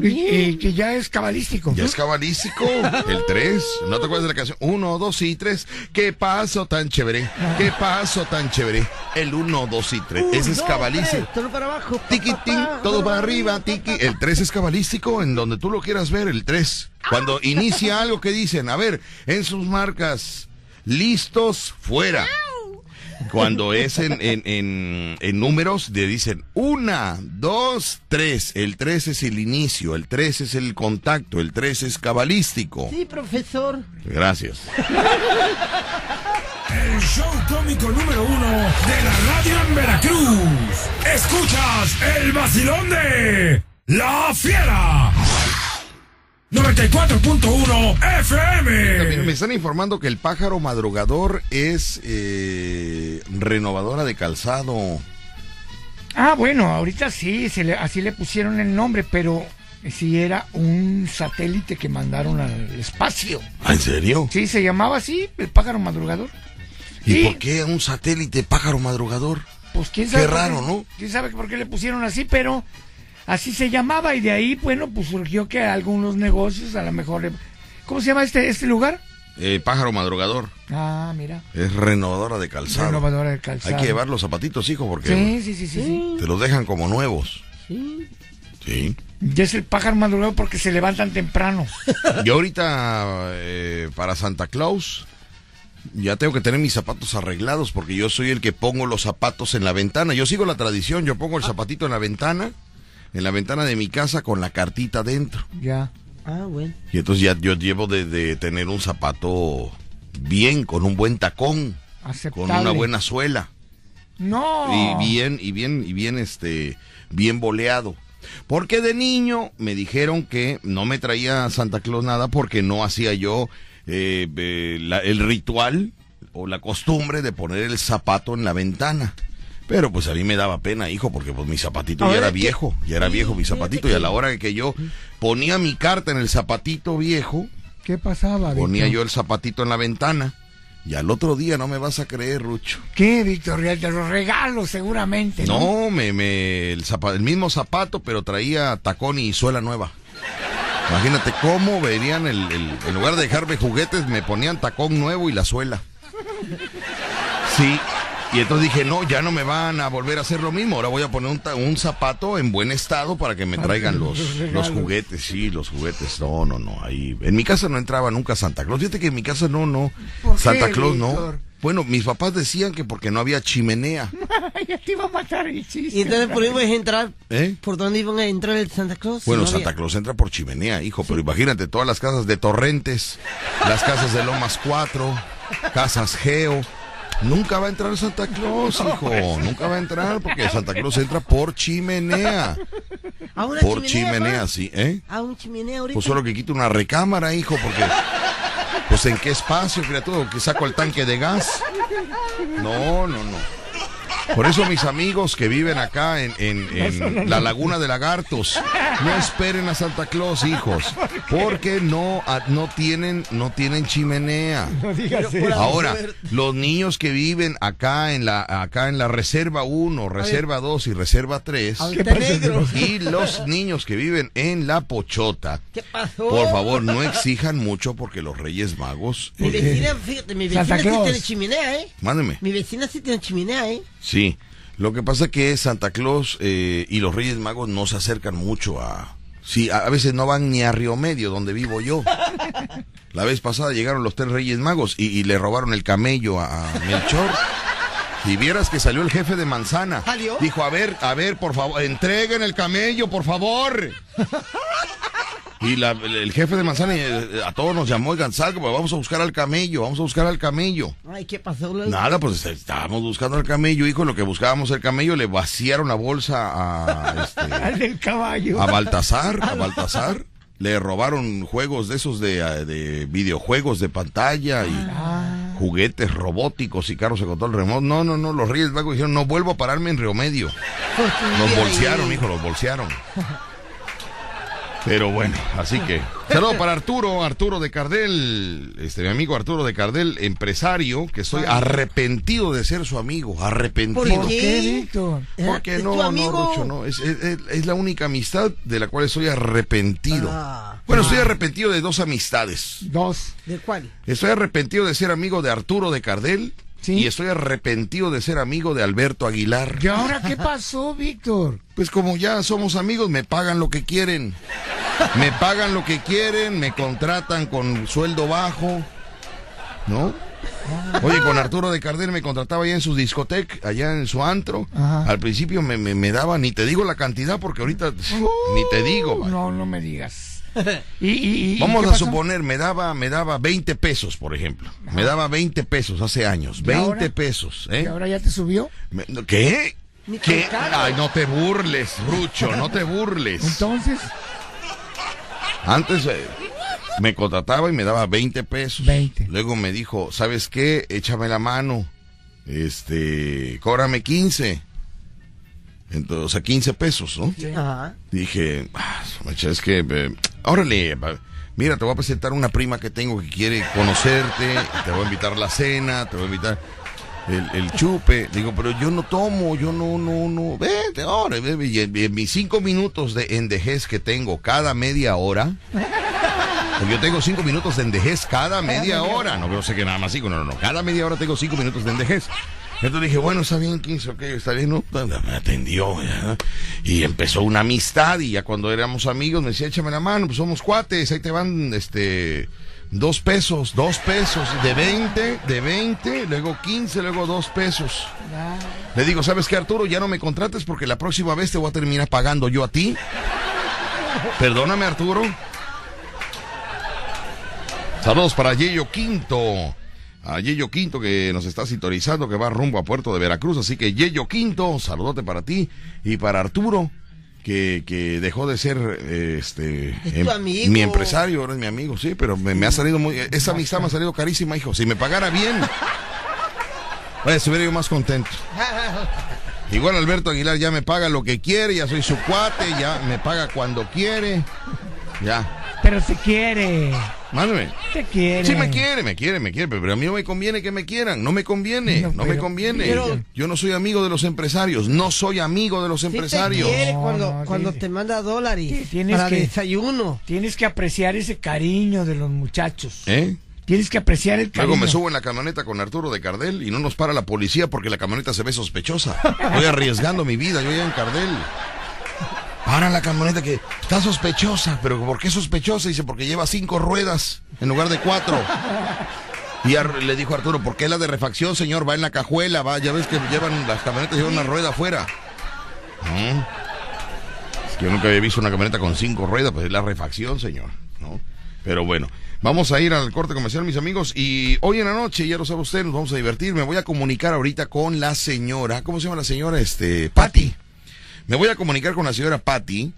Y que ya es cabalístico. Ya es cabalístico. El 3. ¿No te acuerdas de la canción? 1, 2 y 3. ¿Qué paso tan chévere? ¿Qué paso tan chévere? El 1, 2 y 3. Ese es cabalístico. tres, Todo para abajo. Tiki, tin, todo para arriba, tiki. El 3 es cabalístico en donde tú lo quieras ver, el 3. Cuando inicia algo que dicen, a ver, en sus marcas, listos, fuera. Cuando es en, en, en, en números, le dicen una, dos, tres. El 3 es el inicio, el 3 es el contacto, el 3 es cabalístico. Sí, profesor. Gracias. El show cómico número uno de la radio en Veracruz. Escuchas el vacilón de La Fiera. 94.1 También FM. me están informando que el pájaro madrugador es eh, renovadora de calzado. Ah, bueno, ahorita sí, se le- así le pusieron el nombre, pero sí era un satélite que mandaron al espacio. ¿Ah, ¿En serio? Sí, se llamaba así, el pájaro madrugador. ¿Y Sí. por qué un satélite pájaro madrugador? Pues quién sabe. Qué raro, ¿no? ¿Quién sabe por qué le pusieron así? Pero así se llamaba y de ahí, bueno, pues surgió que algunos negocios a lo mejor... le- ¿Cómo se llama este, este lugar? Eh, pájaro madrugador. Ah, mira. Es renovadora de calzado. Renovadora de calzado. Hay que llevar los zapatitos, hijo, porque Sí, sí, sí, sí, sí. te los dejan como nuevos. Sí. Sí. Ya es el pájaro madrugador porque se levantan temprano. Yo ahorita, eh, para Santa Claus, ya tengo que tener mis zapatos arreglados porque yo soy el que pongo los zapatos en la ventana. Yo sigo la tradición, yo pongo el zapatito en la ventana, en la ventana de mi casa con la cartita dentro. Ya. Ah, bueno. Y entonces ya yo llevo de, de tener un zapato bien, con un buen tacón, Aceptable. con una buena suela. No. y bien y bien y bien este bien boleado porque de niño me dijeron que no me traía Santa Claus nada porque no hacía yo eh, eh, la- el ritual o la costumbre de poner el zapato en la ventana pero pues a mí me daba pena, hijo, porque pues mi zapatito ya era que- viejo, ya era viejo mi zapatito, y a la hora que yo ponía mi carta en el zapatito viejo, ¿Qué pasaba, ponía yo el zapatito en la ventana, y al otro día no me vas a creer, Rucho. ¿Qué, Víctor? Te los regalo seguramente, ¿no? No, me, me, el, zapa- el mismo zapato, pero traía tacón y suela nueva. Imagínate cómo verían el, el- en lugar de dejarme juguetes, me ponían tacón nuevo y la suela. Sí, Y entonces dije, no, ya no me van a volver a hacer lo mismo. Ahora voy a poner un, ta- un zapato en buen estado para que me traigan los, los juguetes. Sí, los juguetes. No, no, no. Ahí. En mi casa no entraba nunca Santa Claus. Fíjate que en mi casa no, no. ¿Por qué, Santa Claus no. Bueno, mis papás decían que porque no había chimenea. ya te iba a matar el chiste. Y entonces por ahí ibas a entrar. ¿Eh? ¿Por dónde iban a entrar el Santa Claus? Bueno, No había- Santa Claus entra por chimenea, hijo, pero imagínate todas las casas de Torrentes, las casas de Lomas 4, casas Geo. Nunca va a entrar Santa Claus, hijo. Nunca va a entrar porque Santa Claus entra por chimenea. ¿A una Por chimenea, chimenea, pa? sí, ¿eh? ¿A una chimenea ahorita? Pues solo que quito una recámara, hijo, porque. Pues en qué espacio, criatura, que saco el tanque de gas. No, no, no. Por eso mis amigos que viven acá en, en- en la laguna de lagartos, no esperen a Santa Claus, hijos, porque no, ah, no tienen, no tienen chimenea. No digas Pero por eso. Ahora, los niños que viven acá en la, acá en la reserva 1, reserva 2 y reserva 3, Ahorita pasa, negro. y los niños que viven en la pochota, ¿Qué pasó? por favor, no exijan mucho porque los Reyes Magos. Mi eh, vecina, fíjate, mi vecina sí tiene chimenea, ¿eh? mándeme. Mi vecina sí tiene chimenea, ¿eh? Sí. Lo que pasa que Santa Claus eh, y los Reyes Magos no se acercan mucho a. Sí, a, a veces no van ni a Río Medio, donde vivo yo. La vez pasada llegaron los tres Reyes Magos y, y le robaron el camello a, a Melchor. Y vieras que salió el jefe de manzana. ¿Salió? Dijo, a ver, a ver, por favor, entreguen el camello, por favor. Y la- el, jefe de manzana eh, a todos nos llamó, oigan, salga, pues vamos a buscar al camello, vamos a buscar al camello. Ay, ¿qué pasó? Lalo? Nada, pues estábamos buscando al camello, hijo, en lo que buscábamos el camello, le vaciaron la bolsa a, este, Al del caballo. a Baltasar, a Baltasar. Le robaron juegos de esos de, eh, de videojuegos de pantalla y juguetes robóticos y carros a control remoto. No, no, no, los Reyes Magos dijeron, no vuelvo a pararme en Río Medio. Los mira, bolsearon, hijo, los bolsearon. Pero bueno, así que. Saludo para Arturo, Arturo de Cardel, este mi amigo Arturo de Cardel, empresario, que estoy arrepentido de ser su amigo, arrepentido. ¿Por ¿Por qué? Víctor? Porque ¿Es no, tu no? Rucho, no, es, es- es- es la única amistad de la cual estoy arrepentido. Ah. bueno, estoy arrepentido de dos amistades. Dos. ¿De cuál? Estoy arrepentido de ser amigo de Arturo de Cardel Sí. y estoy arrepentido de ser amigo de Alberto Aguilar. ¿Y ahora qué pasó, Víctor? Pues como ya somos amigos, me pagan lo que quieren. Me pagan lo que quieren, me contratan con sueldo bajo. ¿No? Oye, con Arturo de Cardel me contrataba allá en su discoteca, allá en su antro. Ajá. Al principio me, me, me daba, ni te digo la cantidad porque ahorita ni te digo. No, no me digas. Y, y- y- Vamos ¿qué a suponer, me daba, me daba 20 pesos, por ejemplo. Me daba 20 pesos hace años. ¿Y 20 ahora? pesos, ¿Y ¿eh? ahora ya te subió? ¿Qué? ¿Qué? Ay, no te burles, Rucho, no te burles. Entonces, Antes eh, me contrataba y me daba 20 pesos. 20. Luego me dijo, ¿sabes qué? Échame la mano. Este, cóbrame 15. Entonces, o sea, 15 pesos, ¿no? Ajá. Dije, ah, es que, eh, órale, mira, te voy a presentar una prima que tengo que quiere conocerte, te voy a invitar a la cena, te voy a invitar el, el chupe. Digo, pero yo no tomo, yo no, no, no, vete, ahora, mis cinco minutos de endejez que tengo cada media hora, porque yo tengo cinco minutos de endejez cada media hora, no veo sé que nada más cinco, no, no, no, cada media hora tengo cinco minutos de endejez. Entonces dije, bueno, está bien, 15, ok, está bien, ¿no? Me atendió, ya. y empezó una amistad, y ya cuando éramos amigos me decía, échame la mano, pues somos cuates, ahí te van, este, dos pesos, dos pesos, de 20, de 20, luego 15, luego dos pesos. Le digo, ¿sabes qué, Arturo? Ya no me contrates porque la próxima vez te voy a terminar pagando yo a ti. Perdóname, Arturo. Saludos para Yello Quinto. A Yello Quinto que nos está sintonizando, que va rumbo a Puerto de Veracruz. Así que Yello Quinto, saludote para ti. Y para Arturo, que, que dejó de ser este Es tu em- amigo. mi empresario, ahora es mi amigo, sí, pero me, me ha salido muy. Esa amistad me ha salido carísima, hijo. Si me pagara bien, vaya, estuviera yo más contento. Igual Alberto Aguilar ya me paga lo que quiere, ya soy su cuate, ya me paga cuando quiere. Ya. Pero te quiere. Mándeme. Te quiere. Sí me quiere, me quiere, me quiere, pero a mí no me conviene que me quieran, no me conviene, No, no, me conviene. pero- Yo no soy amigo de los empresarios, no soy amigo de los Sí te empresarios. quiere No, cuando, no, cuando sí. te manda dólares tienes para que- desayuno. Tienes que apreciar ese cariño de los muchachos. ¿Eh? Tienes que apreciar el cariño. Luego me subo en la camioneta con Arturo de Cardel y no nos para la policía porque la camioneta se ve sospechosa. Estoy arriesgando mi vida, yo ya en Cardel. Para la camioneta que está sospechosa, pero ¿por qué sospechosa? Dice, porque lleva cinco ruedas en lugar de cuatro. Y le dijo Arturo, ¿por qué la de refacción, señor? Va en la cajuela, va, ya ves que llevan las camionetas llevan una rueda afuera. Es que yo nunca había visto una camioneta con cinco ruedas, pues es la refacción, señor. ¿no? Pero bueno, vamos a ir al corte comercial, mis amigos. Y hoy en la noche, ya lo sabe usted, nos vamos a divertir. Me voy a comunicar ahorita con la señora. ¿Cómo se llama la señora? Este, Patty. Me voy a comunicar con la señora Patty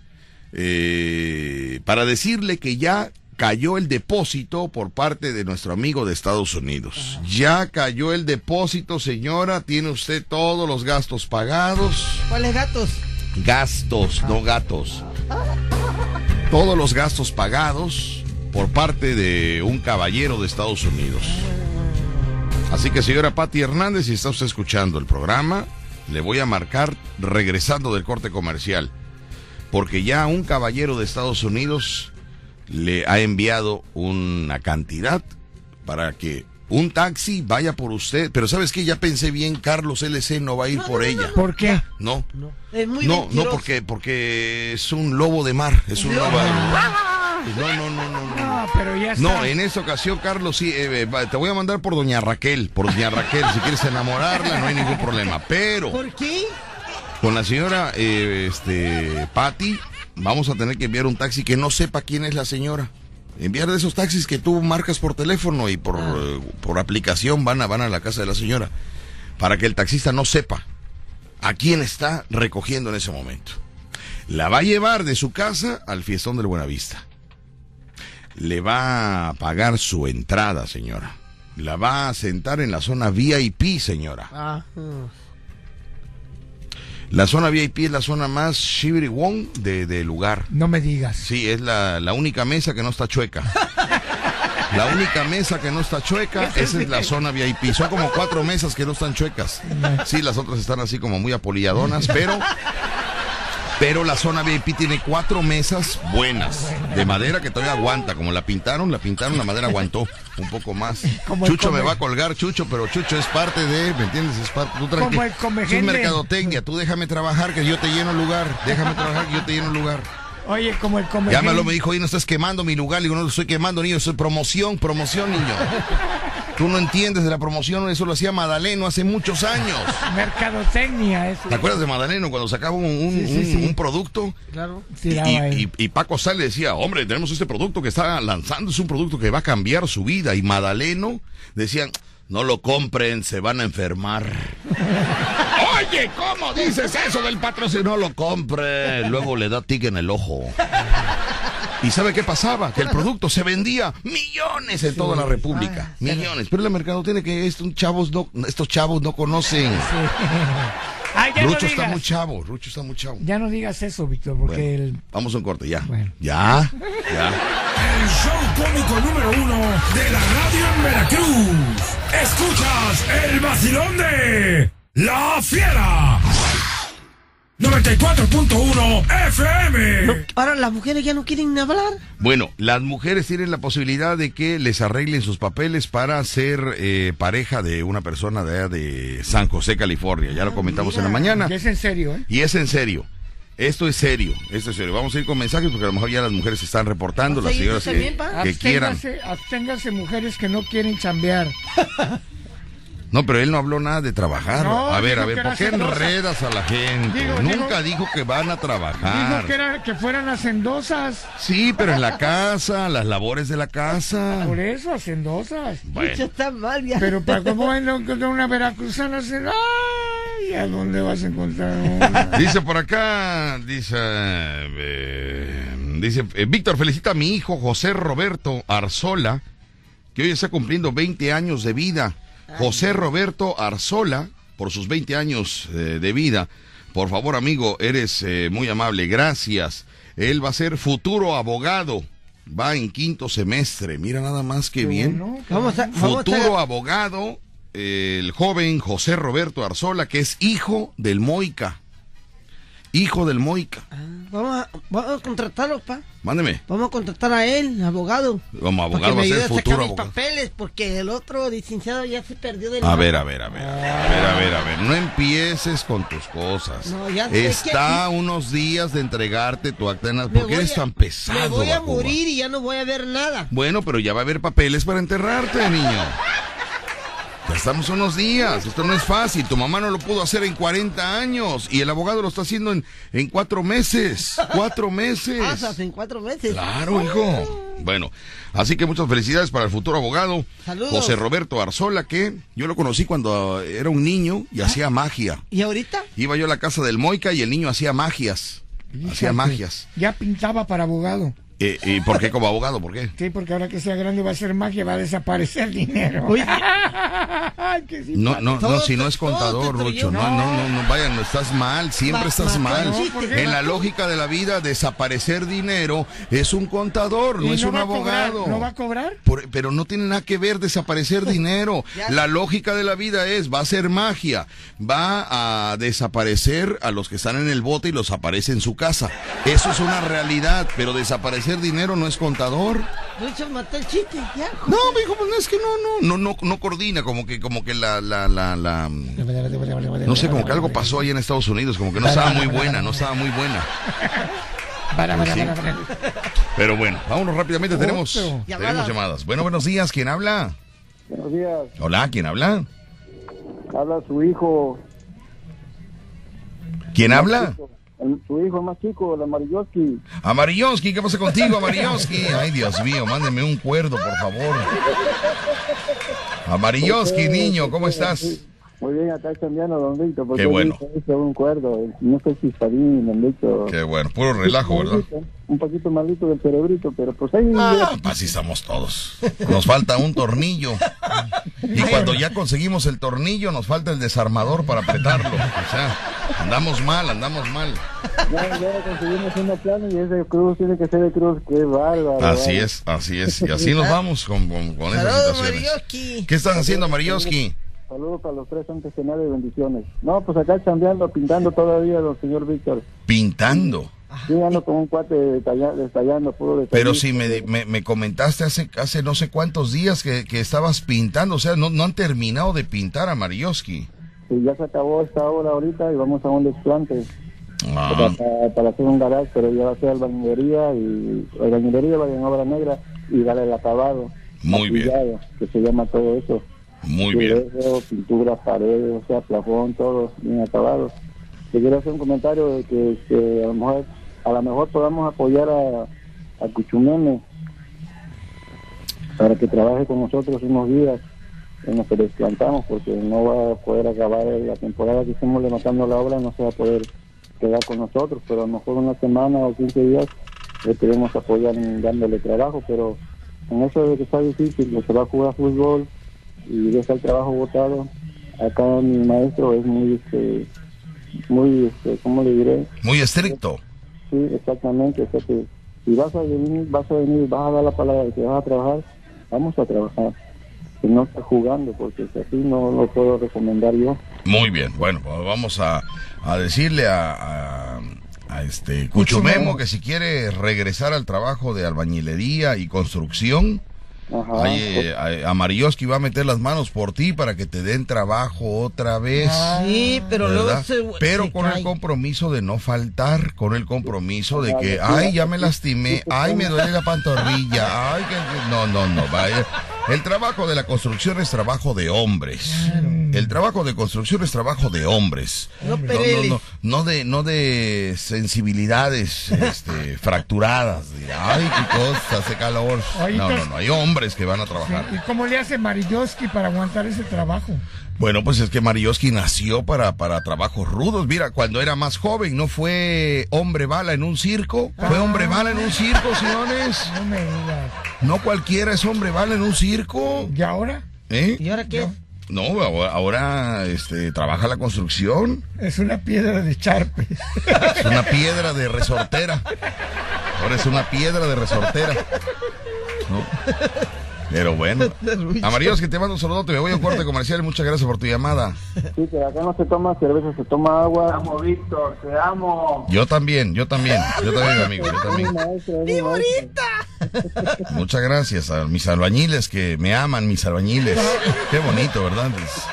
eh, para decirle que ya cayó el depósito por parte de nuestro amigo de Estados Unidos. Ya cayó el depósito, señora. Tiene usted todos los gastos pagados. ¿Cuáles gastos? Gastos, no gatos. Todos los gastos pagados por parte de un caballero de Estados Unidos. Así que, señora Patti Hernández, si está usted escuchando el programa, le voy a marcar regresando del corte comercial. Porque ya un caballero de Estados Unidos le ha enviado una cantidad para que un taxi vaya por usted. Pero ¿sabes qué? Ya pensé bien, Carlos LC no va a ir por ella. ¿Por qué? No. No, es muy No, no, porque, porque es un lobo de mar. Es un lobo de No, no, no, no. no. No, pero ya está. No, en esta ocasión, Carlos, sí, eh, eh, te voy a mandar por doña Raquel, por doña Raquel, si quieres enamorarla, no hay ningún problema. Pero ¿Por qué? con la señora eh, este, Patty, vamos a tener que enviar un taxi que no sepa quién es la señora. Enviar de esos taxis que tú marcas por teléfono y por, eh, por aplicación van a, van a la casa de la señora. Para que el taxista no sepa a quién está recogiendo en ese momento. La va a llevar de su casa al fiestón del Buenavista. Le va a pagar su entrada, señora. La va a sentar en la zona VIP, señora. Ah, mm. La zona VIP es la zona más de, de lugar. No me digas. Sí, es la, la única mesa que no está chueca. La única mesa que no está chueca, esa es la zona VIP. Son como cuatro mesas que no están chuecas. Sí, las otras están así como muy apolilladonas, pero pero la zona VIP tiene cuatro mesas buenas, de madera que todavía aguanta. Como la pintaron, la pintaron, la madera aguantó un poco más. Como Chucho me va a colgar, Chucho, pero Chucho es parte de, ¿me entiendes? Es parte, tú Como el es mercadotecnia, tú déjame trabajar que yo te lleno el lugar, déjame trabajar que yo te lleno el lugar. Oye, como el come Llámalo, me dijo, oye, no estás quemando mi lugar. Le digo, no lo estoy quemando, niño, eso es promoción, promoción, niño. Tú no entiendes de la promoción, eso lo hacía Madaleno hace muchos años. Mercadotecnia, eso. ¿Te acuerdas de Madaleno cuando sacaba un, un- Sí, sí, un- sí. un producto? claro. Y, y- y Paco Sal le decía, hombre, tenemos este producto que está lanzando, es un producto que va a cambiar su vida. Y Madaleno decían, no lo compren, se van a enfermar. Oye, ¿cómo dices eso del patrocinio? No lo compre. Luego le da tic en el ojo. ¿Y sabe qué pasaba? Que el producto se vendía millones en toda la República. Millones. Pero el mercado tiene que estos chavos no, estos chavos no conocen. Ay, ya no Rucho está muy chavo, Rucho está muy chavo. Ya no digas eso, Víctor, porque Bueno, el... Vamos a un corte, ya. Bueno. Ya, ya. El show cómico número uno de la radio en Veracruz. Escuchas el vacilón de La Fiera. 94.1 FM. No, ahora las mujeres ya no quieren hablar. Bueno, las mujeres tienen la posibilidad de que les arreglen sus papeles para ser eh, pareja de una persona de, allá de San José, California. Ya lo comentamos en la mañana. Ya es en serio, ¿eh? Y es en serio. Esto es serio, esto es serio. Vamos a ir con mensajes porque a lo mejor ya las mujeres se están reportando, las Vamos señoras que, que quieran. Absténgase mujeres que no quieren chambear. No, pero él no habló nada de trabajar. No, a ver, a ver, ¿por qué hacendosa. enredas a la gente? Digo, Nunca digo- dijo que van a trabajar. Dijo que, era, que fueran hacendosas. Sí, pero en la casa, las labores de la casa. Por eso, hacendosas. Bueno, está mal ya. Pero para cómo van a encontrar una veracruzana, ay, ¿a dónde vas a encontrar una? dice por acá, dice, eh, dice, eh, Víctor, felicita a mi hijo José Roberto Arzola, que hoy está cumpliendo 20 años de vida. José Roberto Arzola, por sus 20 años eh, de vida. Por favor, amigo, eres eh, muy amable, gracias. Él va a ser futuro abogado. Va en quinto semestre. Mira nada más que bien. ¿no? Vamos a, vamos futuro a, abogado, el joven José Roberto Arzola, que es hijo del Moica. Hijo del Moica. Ah, vamos, a, vamos a contratarlo, pa. Mándeme. Vamos a contratar a él, abogado. Como abogado va que a ser futuro sacar mis abogado. papeles, porque el otro licenciado ya se perdió del A ver, a ver, a ver, a ver, a ver, a ver, a ver. No empieces con tus cosas. No, ya sé Está unos días de entregarte tu acta de nacimiento. Me ¿Por qué voy eres a- tan pesado? Me voy a morir y ya no voy a ver nada. Bueno, pero ya va a haber papeles para enterrarte, niño. Ya estamos unos días, esto no es fácil. Tu mamá no lo pudo hacer en 40 años y el abogado lo está haciendo en, en cuatro meses. Cuatro meses. Pasas en cuatro meses. Claro, hijo. Bueno, así que muchas felicidades para el futuro abogado Saludos. José Roberto Arzola, que yo lo conocí cuando era un niño y hacía magia. ¿Y ahorita? Iba yo a la casa del Moica y el niño hacía magias. Hacía magias. Ya pintaba para abogado. Eh, ¿Y por qué como abogado? ¿Por qué? Sí, porque ahora que sea grande va a ser magia, va a desaparecer dinero. Oye. No, no, no, si no es contador, trayó. No, no, no, no, vaya, no estás mal, siempre Ma- estás mal. En la lógica de la vida, desaparecer dinero es un contador, no ¿Y es un cobrar? abogado. ¿No va a cobrar? Por- pero no tiene nada que ver desaparecer dinero. La lógica de la vida es, va a ser magia, va a desaparecer a los que están en el bote y los aparece en su casa. Eso es una realidad, pero desaparecer dinero no es contador. No, me dijo, pues no, es que no, no, no, no, no coordina, como que, como que la, la, la, la, no sé, como que algo pasó ahí en Estados Unidos, como que no estaba muy buena, no estaba muy buena. Para. Pero bueno, vámonos rápidamente, tenemos, tenemos Llamadas. llamadas. Bueno, buenos días, ¿quién habla? Buenos días, Hola, ¿quién habla? habla su hijo. ¿Quién habla? El- su hijo más chico, el Amarilloski. Amarillonski, ¿qué pasa contigo, Amarillonski? Ay, Dios mío, mándeme un cuerdo, por favor. Amarillonski, niño, ¿cómo estás? Muy bien, acá cambiando, don Víctor. porque Qué bueno. un cuerdo. No sé si está bien, don Víctor. Qué bueno, puro relajo, ¿verdad? Un poquito malito del cerebrito, pero pues ahí... Ah, pues así estamos todos. Nos falta un tornillo. Y cuando ya conseguimos el tornillo, nos falta el desarmador para apretarlo. O sea, andamos mal, andamos mal. Ya, ya conseguimos una plana y ese cruz tiene que ser de cruz. Qué bárbaro. Así es, así es. Y así nos vamos con, con, con esas situaciones. Marioski. ¿Qué estás haciendo, Amarillonski? Saludos para los tres antes que nada y bendiciones. No, pues acá chambeando, pintando todavía, don señor Víctor. Pintando. Sí, ando con un cuate detalla- detallando, puro. Pero si me, me, me comentaste hace, hace no sé cuántos días que, que estabas pintando, o sea, no, no han terminado de pintar a Marioski. Sí, ya se acabó esta obra ahorita y vamos a un desplante Ah, para, para hacer un garage, pero ya va a ser albañilería y albañilería va en obra negra y darle el acabado. Muy bien. Que se llama todo eso. Muy bien. Azulejo, pintura, paredes, o sea, plafón, todo bien acabado. Te quiero hacer un comentario de que, que a lo mejor a lo mejor podamos apoyar a, a Cuchumeme para que trabaje con nosotros unos días en los que desplantamos porque no va a poder acabar la temporada que estamos levantando la obra, no se va a poder quedar con nosotros, pero a lo mejor una semana o 15 días le queremos apoyar en dándole trabajo, pero en eso de que está difícil, que se va a jugar fútbol y deja el trabajo botado, acá mi maestro es muy, este, muy, este, ¿cómo le diré? Muy estricto. Sí, exactamente. O sea que si vas a venir, vas a venir, vas a dar la palabra de que vas a trabajar, vamos a trabajar. Que no estás jugando, porque si así no lo puedo recomendar yo. Muy bien. Bueno, pues vamos a, a decirle a, a, a este Cuchumemo que si quiere regresar al trabajo de albañilería y construcción, Ajá. ahí, eh, a, a Marioski va a meter las manos por ti para que te den trabajo otra vez. Sí, pero luego se, Pero se con el compromiso de no faltar, con el compromiso de que, ay, ya me lastimé, ay, me duele la pantorrilla, ay, que... no, no, no, vaya. El trabajo de la construcción es trabajo de hombres. El trabajo de construcción es trabajo de hombres. No No, peleles. no, no, no de, no de sensibilidades este, fracturadas. De, ay, qué cosa, hace calor. No, no, no, hay hombres que van a trabajar. ¿Y cómo le hace Mariyoski para aguantar ese trabajo? Bueno, pues es que Marioski nació para, para trabajos rudos. Mira, cuando era más joven, ¿no fue hombre bala en un circo? Fue Ah. hombre bala en un circo, señores. No me digas. No cualquiera es hombre bala en un circo. ¿Y ahora? ¿Eh? ¿Y ahora qué? No, ahora, ahora, este, trabaja la construcción. Es una piedra de charpe. Es una piedra de resortera. Ahora es una piedra de resortera. ¿No? Pero bueno. Amarillos, que te mando un saludo, te me voy a un corte comercial. Muchas gracias por tu llamada. Sí, que acá no se toma cerveza, se toma agua. Te amo, Víctor, te amo. Yo también, yo también, yo también, amigo, yo también. Muchas gracias a mis albañiles que me aman, mis albañiles. Qué bonito, ¿verdad? Pues,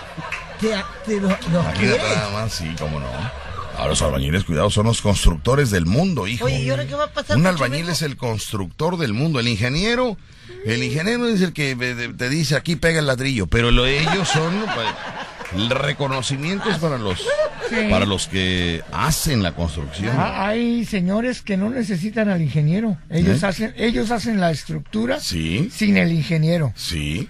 Te, te lo, lo nada más, sí, cómo no. Ahora los albañiles, cuidado, son los constructores del mundo, hijo. Oye, ¿y ahora qué va a pasar? Un albañil es el constructor del mundo. El ingeniero, el ingeniero es el que eh, te dice aquí pega el ladrillo, pero lo, ellos son pues, reconocimientos para los Sí. para los que hacen la construcción. Ah, hay señores que no necesitan al ingeniero. Ellos ¿Eh? hacen, ellos hacen la estructura Sí, sin el ingeniero. sí.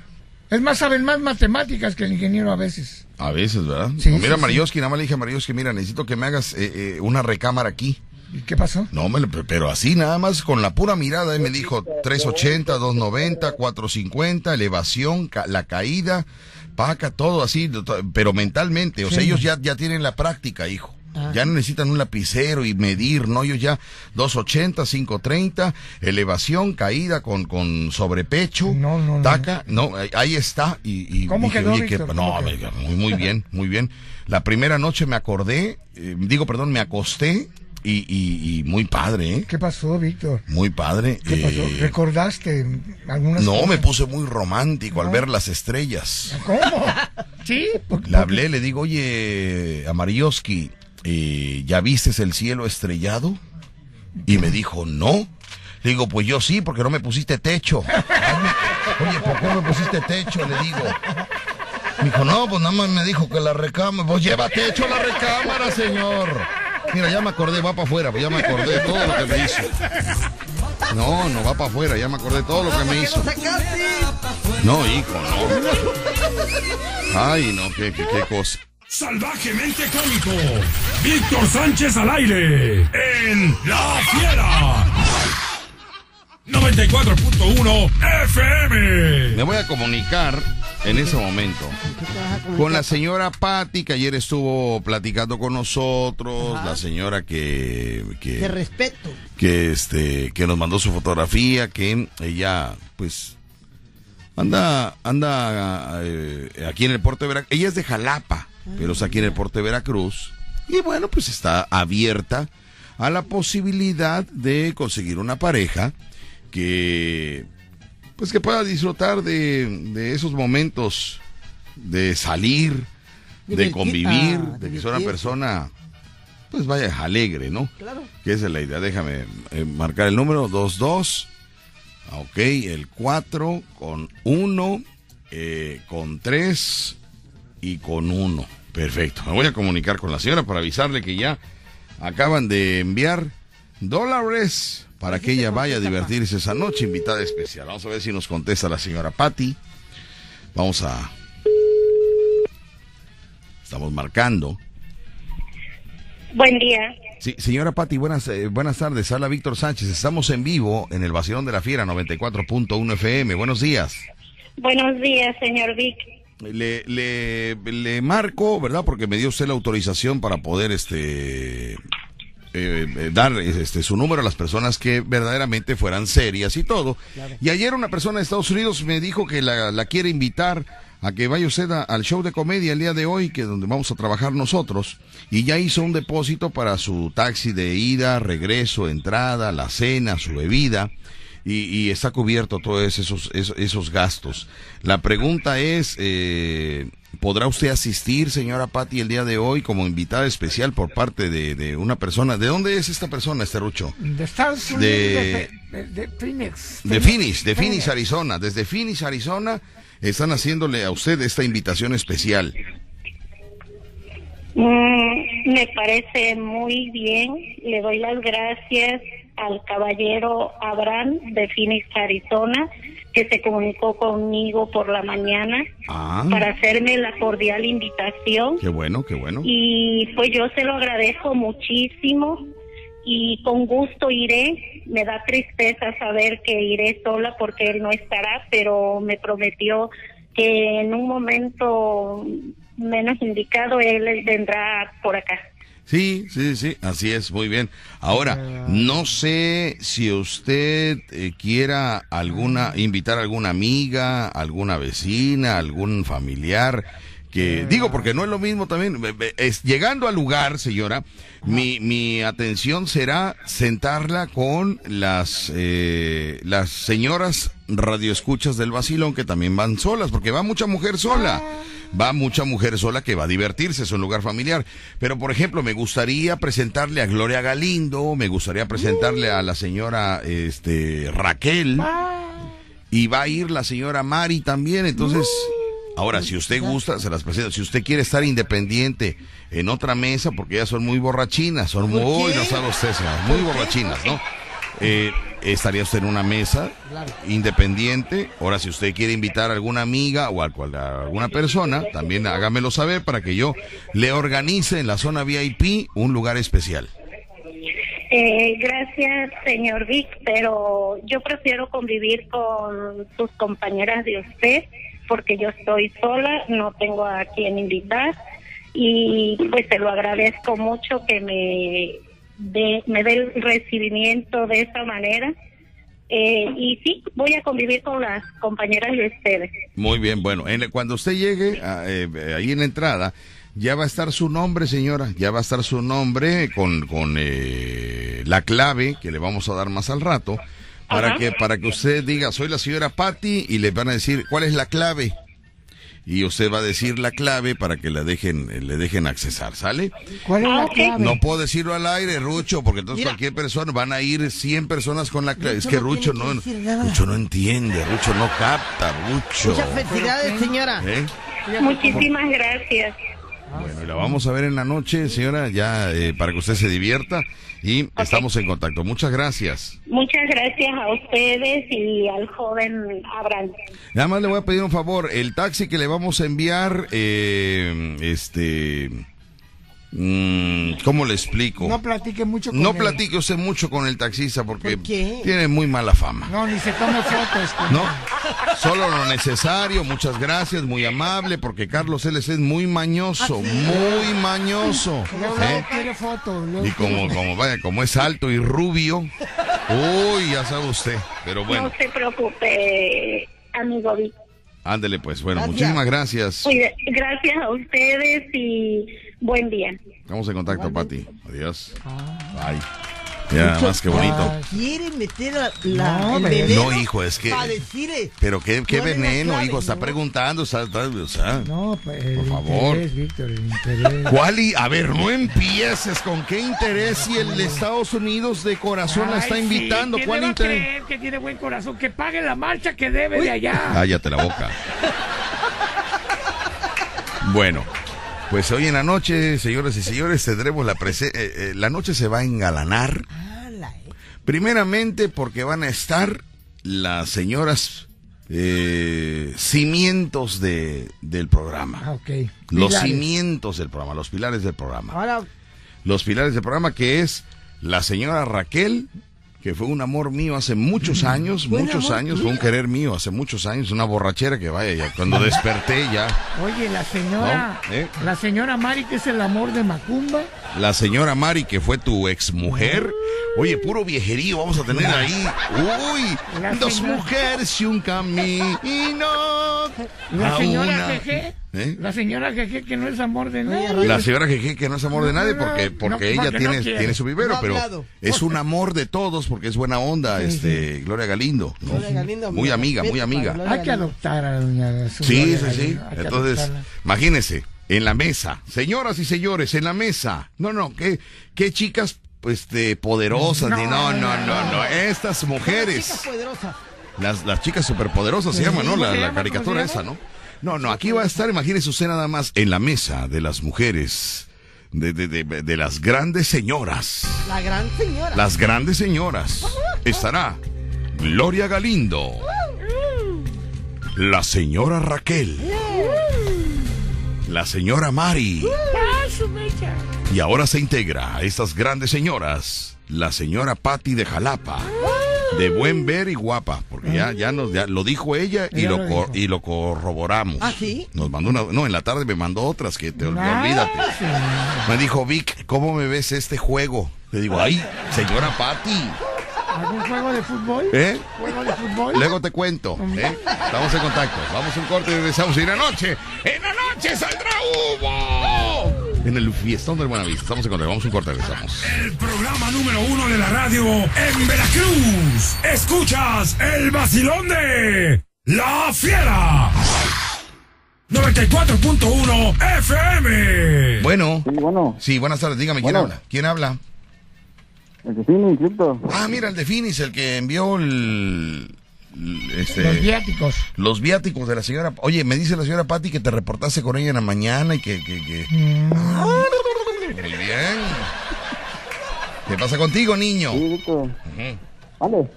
Es más, saben más matemáticas que el ingeniero a veces. A veces, ¿verdad? Sí, No, mira, Marioski, nada más le dije a Marioski, mira, necesito que me hagas eh, eh, una recámara aquí. ¿Y qué pasó? No, me, lo- pero así nada más con la pura mirada, él me dijo 380, 290, 450, elevación, ca- la caída, paca, todo así, pero mentalmente, o sea, ellos ya, ya tienen la práctica, hijo. Ya no necesitan un lapicero y medir, no, ellos ya 280, 530, elevación, caída con, con sobrepecho, No, no, no. taca, no, ahí- ahí está. Y, y ¿Cómo quedó, oye, que- no, ¿Cómo quedó? muy, muy bien, muy bien. La primera noche me acordé, eh, digo, perdón, me acosté y, y, y muy padre, ¿eh? ¿Qué pasó, Víctor? Muy padre. ¿Qué pasó? eh, ¿Recordaste algunas no, cosas? me puse muy romántico al ver las estrellas. ¿Cómo? ¿Sí? Le hablé, le digo, oye, Amarioski, eh, ¿ya vistes el cielo estrellado? Y me dijo, no. Le digo, pues yo sí, porque no me pusiste techo. Oye, ¿por qué no me pusiste techo? Le digo. Me dijo, no, pues nada más me dijo que la recámara. Pues lleva techo la recámara, señor. Mira, ya me acordé, va para afuera, pues ya me acordé de todo lo que me hizo. No, no va para afuera, ya me acordé de todo lo que me ¿Por qué hizo. No, hijo, no. Ay, no, qué, qué, qué cosa. Salvajemente cómico. Víctor Sánchez al aire. En La Fiera. 94.1 FM. Me voy a comunicar en ese momento con la señora Patti, que ayer estuvo platicando con nosotros, la señora que, De que, respeto. que, este, que nos mandó su fotografía, que ella, pues, anda, anda eh, aquí en el puerto de Veracruz. Ella es de Jalapa, pero está aquí en el puerto de Veracruz. Y bueno, pues está abierta a la posibilidad de conseguir una pareja que pues que pueda disfrutar de, de esos momentos de salir, de convivir, ah, de que sea una persona pues vaya alegre, ¿no? Claro. Que esa es la idea. Déjame eh, marcar el número 22. Ah, Ok, el 4 con 1, eh, con 3 y con 1. Perfecto. Me voy a comunicar con la señora para avisarle que ya acaban de enviar dólares para que ella vaya a divertirse esa noche. Invitada especial. Vamos a ver si nos contesta la señora Patti. Vamos a. Estamos marcando. Buen día. Sí, señora Patti, buenas, eh, buenas tardes. Habla Víctor Sánchez. Estamos en vivo en el Vacilón de la Fiera 94.1 FM. Buenos días. Buenos días, señor Vic. Le, le, le marco, ¿verdad? Porque me dio usted la autorización para poder este eh, eh, dar este su número a las personas que verdaderamente fueran serias y todo. Y ayer una persona de Estados Unidos me dijo que la, la quiere invitar a que vaya usted a- al show de comedia el día de hoy, que es donde vamos a trabajar nosotros, y ya hizo un depósito para su taxi de ida, regreso, entrada, la cena, su bebida y, y está cubierto todos esos, esos, esos gastos. La pregunta es, eh, ¿podrá usted asistir, señora Patti, el día de hoy como invitada especial por parte de, de una persona? ¿De dónde es esta persona, este rucho? De Estados Unidos, De- de, de- de Phoenix. De Phoenix, de Phoenix, Arizona. Desde Phoenix, Arizona, están haciéndole a usted esta invitación especial. Mm, me parece muy bien. Le doy las gracias al caballero Abraham de Phoenix, Arizona, que se comunicó conmigo por la mañana Ah, para hacerme la cordial invitación. qué bueno, qué bueno. Y pues yo se lo agradezco muchísimo y con gusto iré. Me da tristeza saber que iré sola porque él no estará, pero me prometió que en un momento menos indicado él vendrá por acá. Sí, sí, sí, así es, muy bien. Ahora, no sé si usted eh, quiera alguna, invitar a alguna amiga, alguna vecina, algún familiar, que digo, porque no es lo mismo también, eh, eh, es, llegando al lugar, señora, mi, mi atención será sentarla con las, eh, las señoras radioescuchas del vacilón que también van solas, porque va mucha mujer sola va mucha mujer sola que va a divertirse, es un lugar familiar. Pero, por ejemplo, me gustaría presentarle a Gloria Galindo, me gustaría presentarle a la señora este, Raquel, y va a ir la señora Mari también. Entonces, ahora, si usted gusta, se las presento. Si usted quiere estar independiente en otra mesa, porque ellas son muy borrachinas, son muy, no sabe usted, señor, muy borrachinas, ¿no? Eh, estaría usted en una mesa independiente. Ahora, si usted quiere invitar a alguna amiga o a, cual- a alguna persona, también hágamelo saber para que yo le organice en la zona VIP un lugar especial. Eh, gracias, señor Vic, pero yo prefiero convivir con sus compañeras de usted porque yo estoy sola, no tengo a quien invitar y pues te lo agradezco mucho que me dé me dé el recibimiento de esa manera. Eh, y sí, voy a convivir con las compañeras de ustedes. Muy bien, bueno, en- cuando usted llegue a- eh, ahí en la entrada, ya va a estar su nombre, señora, ya va a estar su nombre con, con eh, la clave que le vamos a dar más al rato, para Ajá. que, para que usted diga, soy la señora Patty, y le van a decir, ¿cuál es la clave? Y usted va a decir la clave para que la dejen, eh, le dejen accesar, ¿sale? ¿Cuál es Ah, la ok. clave? No puedo decirlo al aire, Rucho, porque entonces Mira. cualquier persona, van a ir 100 personas con la clave. Es Rucho que no Rucho no, que. Rucho no entiende, Rucho no capta, Rucho. Muchas felicidades, señora. ¿Eh? Muchísimas gracias. Bueno, y la vamos a ver en la noche, señora, ya eh, para que usted se divierta y estamos en contacto. Muchas gracias. Muchas gracias a ustedes y al joven Abraham. Nada más le voy a pedir un favor, el taxi que le vamos a enviar, eh, este, ¿cómo le explico? No platique mucho con No él. platique usted mucho con el taxista porque tiene muy mala fama. No, ni se tome fotos. con No, él. solo lo necesario, muchas gracias, muy amable, porque Carlos L.C. es muy mañoso, muy mañoso. Luego ¿eh? quiere fotos. luego Y como, como, vaya, como es alto y rubio, uy, ya sabe usted. Pero bueno, No se preocupe, amigo ándele pues. Bueno, Gracias. muchísimas gracias. Gracias a ustedes y buen día. Estamos en contacto, Pati. Adiós. Bye. Ya, más que bonito. Quiere meter la, la- No, el pero- veneno No, hijo, es que- para decirle. Pero qué, qué ¿Cuál es la veneno, clave? hijo, está preguntando, está, está- o sea, No, pues, Por favor. interés, Víctor, interés. ¿Cuál y, a ver, no empieces con qué interés si el Estados Unidos de corazón la está invitando. sí, ¿quién ¿Cuál le va a interés? creer que tiene buen corazón, que pague la marcha que debe de allá. Cállate la boca. Bueno, pues hoy en la noche, señoras y señores, tendremos la prese- eh, eh, la noche se va a engalanar. Ala, eh. Primeramente porque van a estar las señoras eh, cimientos de, del Ah, programa. ok. Los cimientos del programa, los pilares del programa. Ahora, Los pilares del programa que es la señora Raquel, que fue un amor mío hace muchos años, Buen muchos años, fue un querer mío hace muchos años, una borrachera que vaya ya. Cuando desperté ya, Oye, la señora, No, ¿eh? la señora Mari, que es el amor de Macumba. la señora Mari, que fue tu exmujer. Oye, puro viejerío vamos a tener ahí. Uy, La dos señora- mujeres y un camino. La señora una- Jeje. ¿Eh? La señora Jeje, que no es amor de nadie. La señora Jeje, que no es amor de nadie porque, No, porque ella porque tiene, no tiene su vivero, pero es un amor de todos porque es buena onda, este, Gloria Galindo. ¿no? Gloria Galindo, muy mira, amiga, muy amiga. Hay que adoptar a doña su Sí, Gloria sí, sí. Galindo, que Entonces, adoptarla. imagínense, en la mesa, señoras y señores, en la mesa. No, no, qué, qué chicas este, poderosas, ni no, no, no, no. Estas mujeres, poderosa. las, las chicas superpoderosas se llaman, ¿no? ¿Cómo La, la caricatura ¿Cómo se esa, ¿no? No, no, aquí va a estar, imagínese usted nada más, en la mesa de las mujeres, de, de, de, de las grandes señoras. La gran señora. Las grandes señoras. Estará Gloria Galindo. La señora Raquel. La señora Mari. Y ahora se integra a estas grandes señoras. La señora Patti de Jalapa. De buen ver y guapa, porque ya, ya nos ya lo dijo ella y lo, lo y lo corroboramos. ¿Ah, sí? Nos mandó una, no, en la tarde me mandó otras que te Ah, olvídate. sí. Me dijo, Vic, ¿cómo me ves este juego? Le digo, ay, señora Patti, ¿Algún juego de fútbol? ¿eh? ¿Juego de fútbol? Luego te cuento, ¿eh? Estamos en contacto. Vamos a un corte y regresamos. Y en la noche, en la noche saldrá humo. En el fiestón del Buenavista. Estamos en contacto. Vamos a un corte regresamos. El programa número uno de la radio en Veracruz. Escuchas el vacilón de La Fiera. 94.1 FM. Bueno, Sí, bueno, sí, buenas tardes. Dígame, ¿quién Bueno. habla? ¿Quién habla? el tiene inscrito. Ah, mira, el de Finis, el que envió el... Este, Los viáticos. los viáticos de la señora. Oye, me dice la señora Patti que te reportaste con ella en la mañana y que. que, que- Muy bien. ¿Qué pasa contigo, niño? Sí, Víctor. Vale.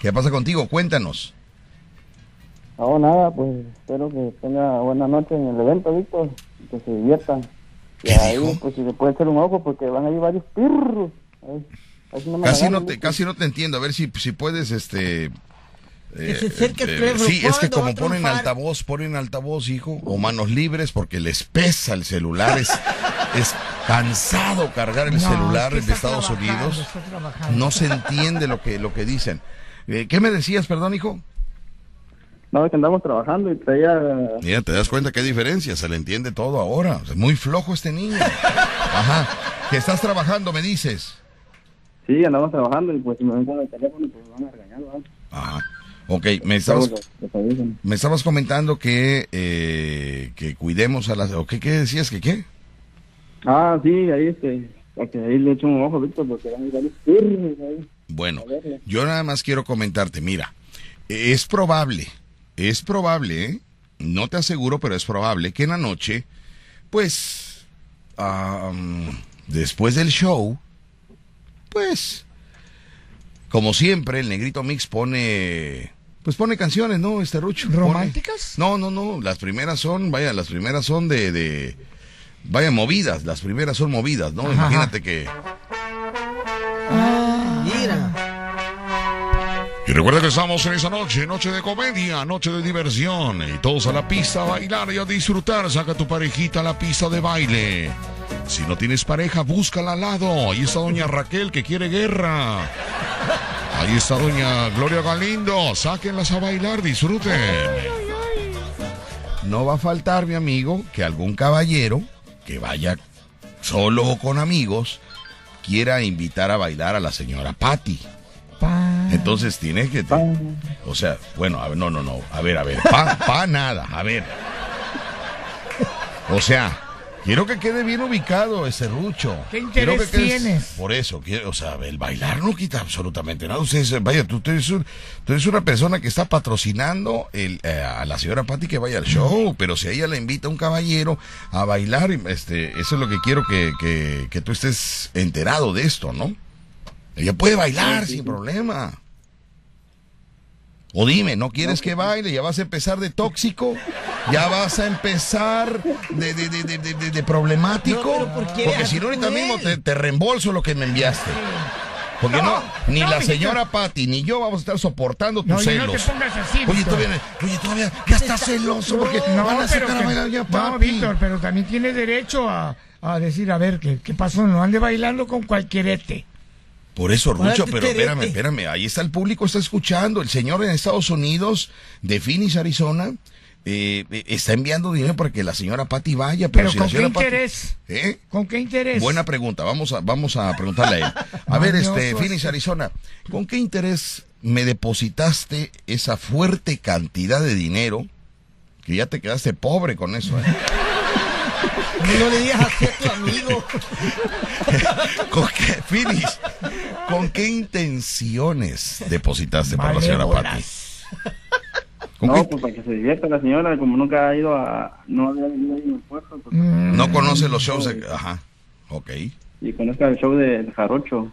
¿Qué pasa contigo? Cuéntanos. No, nada, pues espero que tenga buena noche en el evento, Víctor. Que se diviertan. Y ¿Qué ahí, dijo? pues si se puede echar un ojo, porque van a ir varios pirros. Sí no me Casi no te, casi no te entiendo. A ver si, si puedes, este. Que se eh, acerque el eh, teléfono. sí, es que ¿Cuándo va como ponen altavoz, ponen altavoz, hijo, o manos libres porque les pesa el celular. Es, es cansado cargar el No, celular es que de Estados Unidos. No se entiende lo que, lo que dicen. Eh, ¿Qué me decías, perdón, hijo? No, es que andamos trabajando y traía... Mira, te das cuenta qué diferencia, se le entiende todo ahora. O sea, muy flojo este niño. Ajá. Que estás trabajando, me dices. Sí, andamos trabajando y pues si me ven con el teléfono, pues me van a regañar, ¿verdad? Ajá. Ok, me estabas, me estabas comentando que, eh, que cuidemos a las... ¿O qué, qué decías? ¿Que qué? Ah, sí, ahí este... Que ahí le echo un ojo, Víctor, porque van a ir. Bueno, yo nada más quiero comentarte, mira, es probable, es probable, ¿eh? no te aseguro, pero es probable que en la noche, pues, am, después del show, pues, como siempre, el Negrito Mix pone, pues pone canciones, ¿no, este Rucho? Pone- ¿Románticas? no, no, no, las primeras son, vaya, las primeras son de, de vaya, movidas, las primeras son movidas, ¿no? Ajá. Imagínate que... Mira. Y recuerda que estamos en esa noche, noche de comedia, noche de diversión. Y todos a la pista a bailar y a disfrutar. Saca a tu parejita a la pista de baile. Si no tienes pareja, búscala al lado. Ahí está doña Raquel que quiere guerra. Ahí está doña Gloria Galindo. Sáquenlas a bailar, disfruten. No va a faltar, mi amigo, que algún caballero que vaya solo o con amigos quiera invitar a bailar a la señora Patty. Pa- Entonces tiene que... te- o sea, bueno, a ver, no, no, no. A ver, a ver. Pa, pa nada. A ver. O sea, quiero que quede bien ubicado ese rucho. ¿Qué interés que quedes- tienes? Por eso, quiero, o sea, el bailar no quita absolutamente nada. Ustedes, vaya, tú, tú eres, un- tú eres una persona que está patrocinando el, eh, a la señora Patti que vaya al show, pero si a ella le invita a un caballero a bailar, este, eso es lo que quiero que, que, que tú estés enterado de esto, ¿no? Ella puede bailar sin problema. O dime, ¿no quieres que baile? ¿Ya vas a empezar de tóxico? ¿Ya vas a empezar de, de, de, de, de- de- de problemático? No, pero ¿por qué Porque si no, ahorita mismo te, te reembolso lo que me enviaste. Porque no, ni no, la señora Patti ni yo vamos a estar soportando tus No, ya no celos. te pongas así, oye, todavía, oye, todavía, ya estás celoso porque No, van a pero sacar a bailar ya, no. Víctor, pero también tiene derecho a, a decir, a ver, ¿qué, qué pasó? No ande bailando con cualquierete. Por eso, Rucho, pero espérame, espérame. Ahí está el público, está escuchando. El señor en Estados Unidos, de Phoenix, Arizona, eh, eh, está enviando dinero para que la señora Patti vaya. Pero, Pero si ¿con qué interés? ¿Eh? ¿Con qué interés? Buena pregunta. Vamos a, vamos a preguntarle a él. A ver, este, este. Phoenix, Arizona, ¿con qué interés me depositaste esa fuerte cantidad de dinero? Que ya te quedaste pobre con eso, ¿eh? No le digas así a tu amigo. ¿Con qué, ¿con qué intenciones depositaste para la señora Patti? Malévolas. ¿Con No, qué- pues para que se divierta la señora, como nunca ha ido a... No había venido ahí en el puerto, pues, Mm, No conoce los shows. de- Ajá. Ok. y conozca el show de, de Jarocho.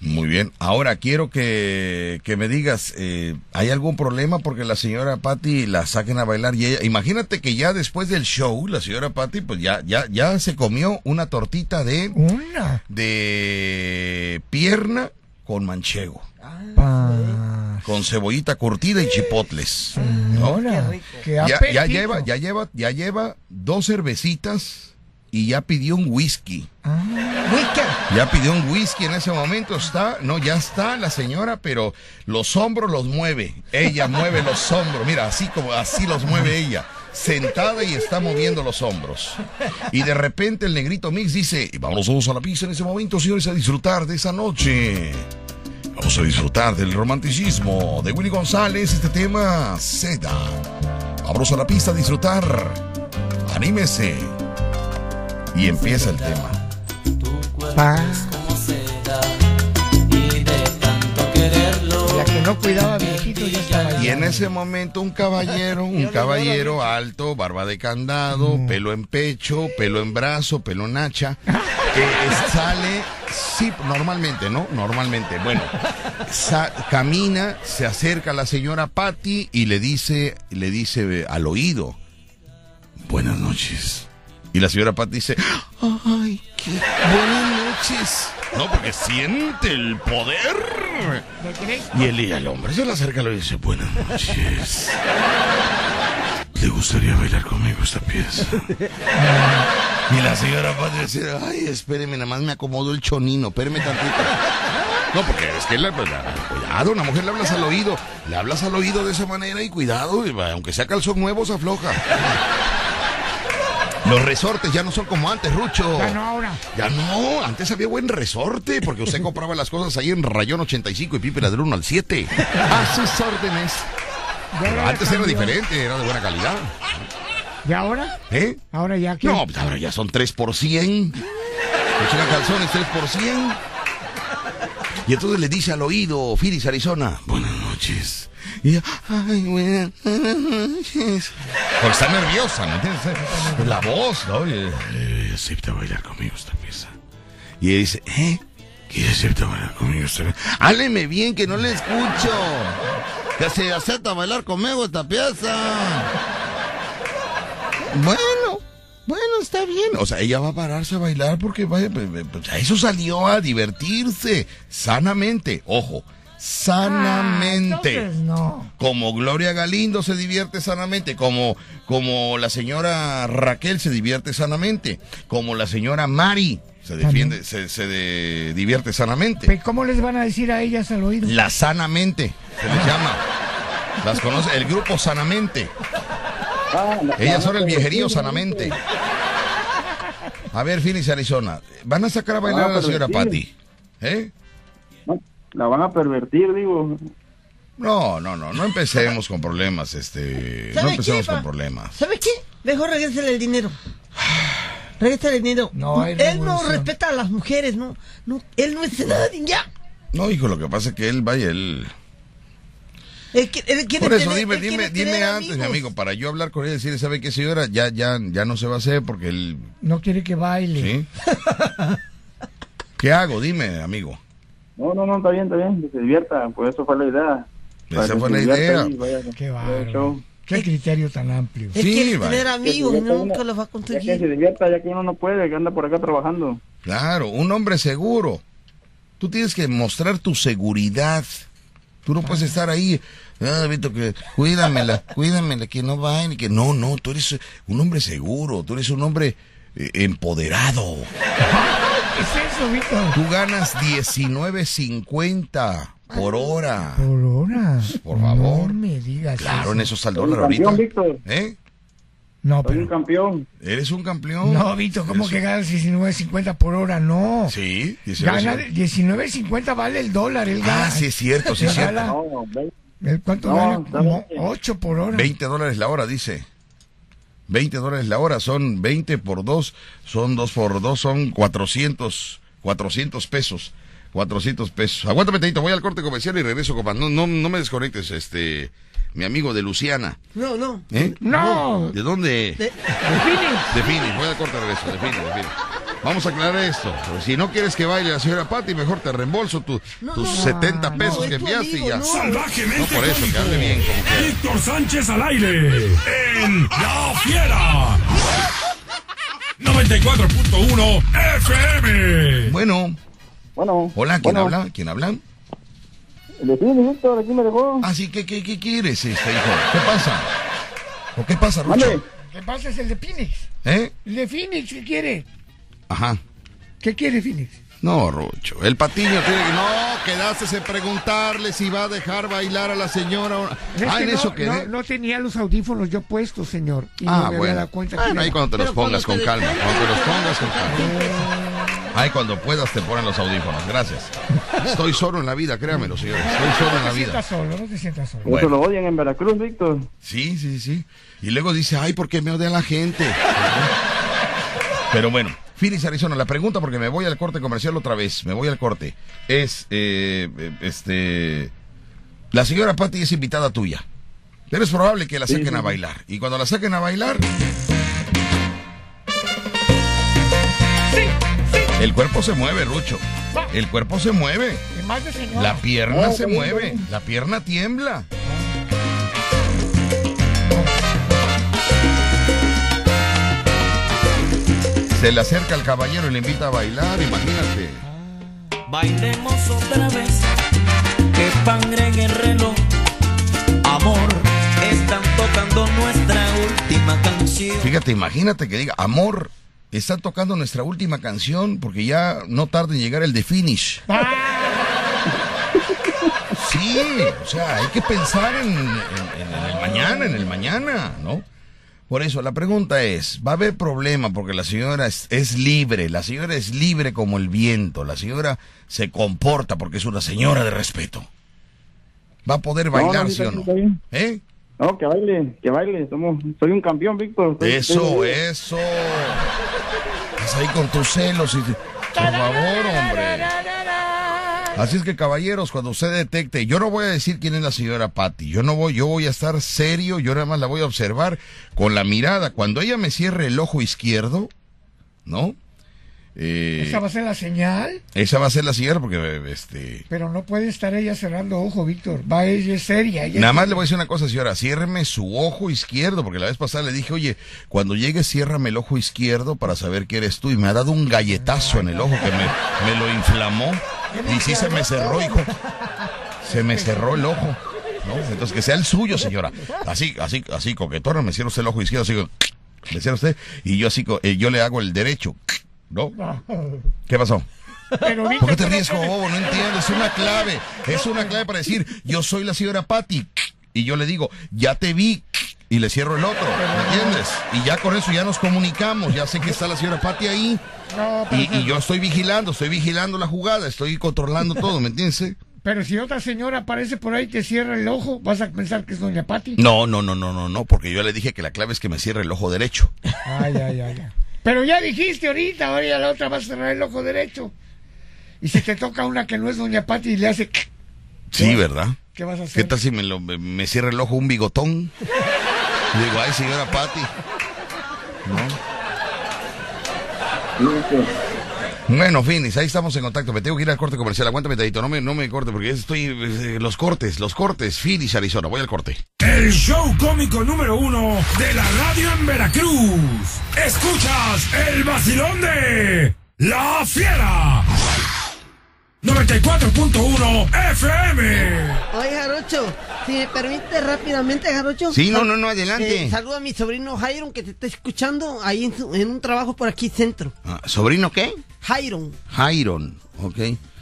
Muy bien. Ahora quiero que, que me digas, eh, ¿hay algún problema porque la señora Patty la saquen a bailar y ella, imagínate que ya después del show, la señora Patty pues ya, ya, ya se comió una tortita de, Una. de pierna con manchego. Con cebollita curtida y chipotles. Hola, qué Ya, ya apetito. lleva, ya lleva, ya lleva dos cervecitas y ya pidió un whisky. Whisky. Ya pidió un whisky en ese momento, está, no, ya está la señora, pero los hombros los mueve. Ella mueve los hombros, mira, así como así los mueve ella. Sentada y está moviendo los hombros. Y de repente el negrito Mix dice, vamos todos a la pista en ese momento, señores, a disfrutar de esa noche. Vamos a disfrutar del romanticismo de Willy González, este tema Seda. Vamos a la pista a disfrutar. Anímese. Y empieza el tema. Pa. La que no cuidaba viejito ya estaba Y en ese momento un caballero, un caballero alto, barba de candado, pelo en pecho, pelo en brazo, pelo en hacha, que sale, sí, normalmente, ¿no? Normalmente, bueno, sa- camina, se acerca a la señora Patty y le dice, le dice al oído, buenas noches. Y la señora Patty dice, ay, qué buenas noches. No, porque siente el poder. Y él y el hombre se le acerca y dice, buenas noches. ¿Le gustaría bailar conmigo esta pieza? y la señora Patty dice, ay, espéreme, nada más me acomodo el chonino, espéreme tantito. No, porque es que la, pues, la- cuidado, una mujer le hablas al oído, le hablas al oído de esa manera y cuidado, aunque sea calzón nuevo, se afloja. Los resortes ya no son como antes, Rucho. Ya no ahora. Ya no, antes había buen resorte, porque usted compraba las cosas ahí en Rayón 85 y Pípila del 1 al 7. A sus órdenes. Pero antes era diferente, era de buena calidad. ¿Y ahora? ¿Eh? Ahora ya que. No, pues ahora ya son 3 por 100. Echan calzones 3 por 100. Y entonces le dice al oído, Phoenix, Arizona, buenas noches. Y ella, ay, noches. Porque está nerviosa, ¿no entiendes? La voz, ¿no? Y, eh, acepta bailar conmigo esta pieza. Y ella dice, ¿eh? ¿Quiere acepta bailar conmigo esta pieza? Hábleme bien, que no le escucho. Que se acepta bailar conmigo esta pieza. Bueno, bueno, está bien. O sea, ella va a pararse a bailar porque vaya, pues, pues, a eso salió a divertirse sanamente. Ojo, sanamente. Ah, entonces no. Como Gloria Galindo se divierte sanamente, como, como la señora Raquel se divierte sanamente, como la señora Mari se defiende, se, se de- divierte sanamente. Pe- ¿Cómo les van a decir a ellas al oído? La sanamente se les llama. Las conoce el grupo sanamente. Ah, la- Ellas la- son el viejerío sanamente. A ver, Phoenix, Arizona. ¿Van a sacar a bailar a la señora Patty? ¿Eh? no, La van a pervertir, digo. No, no, no, no empecemos con problemas, este, no ¿Sabe empecemos qué, con problemas. ¿Sabe qué? Mejor regrésale el dinero. Regrésale el dinero. No él no respeta a las mujeres, no, no, él no es nadie, ya. No, hijo, lo que pasa es que él, vaya, él... Él, qui- él quiere Por eso, tener- dime, él dime, dime antes, mi amigo, para yo hablar con él y decirle, ¿sabe qué, señora? Ya, ya, ya no se va a hacer porque él... No quiere que baile. ¿Sí? ¿Qué hago? Dime, amigo. No, no, no, está bien, está bien. Que se divierta, pues eso fue la idea. Esa Para que fue la idea. y vaya- Qué bárbaro. Qué criterio tan amplio. Él Sí, tener Que se amigos y divierta nunca los va a Ya que se conseguir. divierta, ya que uno no puede, que anda por acá trabajando. Claro, un hombre seguro. Tú tienes que mostrar tu seguridad. Tú no puedes estar ahí, ah, Vito, que cuídamela, cuídamela, que no baile, que no, no, tú eres un hombre seguro, tú eres un hombre eh, empoderado. ¿Qué es eso, Víctor? Tú ganas 19.50 por hora. Por hora. Por favor. No me digas. Claro, eso. en esos al Soy un dólar ahorita. campeón, Víctor. ¿Eh? No, Soy un pero. campeón. ¿Eres un campeón? No, Víctor, ¿cómo que un- ganas 19.50 por hora? No. Sí, 19. Gana 19.50 vale el dólar. Él gana. Ah, sí, es cierto, sí, es cierto. No, ¿el ¿Cuánto No, gana? Como bien. 8 por hora. 20 dólares la hora, dice. 20 dólares la hora, son 20 por 2, son 2 por 2, son 400, 400 pesos. 400 pesos. Aguántame, Tito, voy al corte comercial y regreso, compa. No, no, no me desconectes, este, mi amigo de Luciana. No, no. ¿Eh? No. ¿De dónde? De- De Phoenix, voy al corte, regreso, de Phoenix, de Phoenix. Vamos a aclarar esto. Si no quieres que baile la señora Patti, mejor te reembolso tu- No, tus no. 70 pesos No, que enviaste y ya. no. Salvajemente No por eso, que hable bien, como. Víctor Sánchez al aire. En La Fiera. 94.1 FM. Bueno, Bueno. hola, ¿quién bueno, habla? ¿Quién habla? El de Phoenix, Víctor, aquí me dejó. Así que, ¿qué, qué quieres, este hijo? ¿Qué pasa? ¿O qué pasa, Rucho? ¿Qué pasa? Es el de Phoenix. ¿Eh? El de Phoenix, ¿qué quiere? Ajá. ¿Qué quiere Phoenix? No, Rucho. El patiño tiene que. No, quedaste en preguntarle si va a dejar bailar a la señora. o- Es Ah, que en no, eso quedé. no, no tenía los audífonos yo puestos, señor. Y Ah, no me había bueno. dado cuenta Bueno, que ahí era- cuando te los Pero pongas con calma. Cuando te los pongas con calma. Ahí cuando puedas te ponen los audífonos. Gracias. Estoy solo en la vida, créamelo, señor. Estoy solo en la No te vida. sientas solo, no te sientas solo. Bueno. Lo odian en Veracruz, Víctor. Sí, sí, sí. Y luego dice, ay, ¿por qué me odia la gente? Pero bueno, Phoenix, Arizona, la pregunta, porque me voy al corte comercial otra vez, me voy al corte, es, eh, eh, este, la señora Patty es invitada tuya, pero es probable que la saquen a bailar. Y cuando la saquen a bailar, el cuerpo se mueve, Rucho. El cuerpo se mueve. La pierna se mueve, la pierna tiembla. Se le acerca al caballero y le invita a bailar, imagínate. Bailemos otra vez, que pangre en el reloj. Amor, están tocando nuestra última canción. Fíjate, imagínate que diga, amor, está tocando nuestra última canción porque ya no tarda en llegar el de finish. Sí, o sea, hay que pensar en, en- en- en el mañana, en el mañana, ¿no? Por eso, la pregunta es, ¿va a haber problema porque la señora es, es libre? La señora es libre como el viento, la señora se comporta porque es una señora de respeto. ¿Va a poder bailar, no, sí o no? ¿Eh? No, que baile, que baile. Somos, soy un campeón, Víctor. Eso, eso. Estás ahí con tus celos y... Por favor, hombre. Así es que, caballeros, cuando usted detecte, yo no voy a decir quién es la señora Patty. Yo no voy, yo voy a estar serio, yo nada más la voy a observar con la mirada. Cuando ella me cierre el ojo izquierdo, ¿no? Eh, Esa va a ser la señal, esa va a ser la señora porque, este... pero no puede estar ella cerrando ojo, Víctor. Va ella es seria. ella Nada es- más le voy a decir una cosa, señora, ciérreme su ojo izquierdo, porque la vez pasada le dije, oye, cuando llegues ciérrame el ojo izquierdo para saber que eres tú, y me ha dado un galletazo en el ojo que me, me lo inflamó, y sí se me cerró, hijo, se me cerró el ojo, ¿no? Entonces que sea el suyo, señora, así, así, así, coquetona, me cierra usted el ojo izquierdo, así, me cierra usted, y yo así, eh, yo le hago el derecho, ¿no? ¿Qué pasó? Pero ¿Por qué te ríes como bobo? No entiendo, es una clave. Es una clave para decir, yo soy la señora Patty. Y yo le digo, ya te vi. Y le cierro el otro, ¿me entiendes? Y ya con eso ya nos comunicamos. Ya sé que está la señora Patty ahí. No, Y, y yo estoy vigilando, estoy vigilando la jugada, estoy controlando todo, ¿me entiendes? pero si otra señora aparece por ahí y te cierra el ojo, vas a pensar que es Doña Pati. No, no, no, no, no, no, porque yo le dije que la clave es que me cierre el ojo derecho. Ay, ay, ay, ay. Pero ya dijiste ahorita, ahora ya la otra va a cerrar el ojo derecho. Y si te toca una que no es Doña Pati y le hace... Sí, ¿verdad? ¿Qué vas a ¿Qué hacer? tal si me, lo- me- me cierra el ojo un bigotón? Digo, ay, señora Patty. Bueno, Finis, ahí estamos en contacto. Me tengo que ir al corte comercial. Aguántame, Tadito. No me, no me corte porque estoy. eh, los cortes, los cortes. Finis, Arizona. Voy al corte. El show cómico número uno de la radio en Veracruz. Escuchas el vacilón de La Fiera. 94.1 FM. Oye, Jarocho, si me permite rápidamente, Jarocho. Sí, no, no, no, adelante. Eh, saluda a mi sobrino Jairon que te está escuchando ahí en, su- en un trabajo por aquí centro. Ah, ¿Sobrino qué? Jairon, Jairon, ok.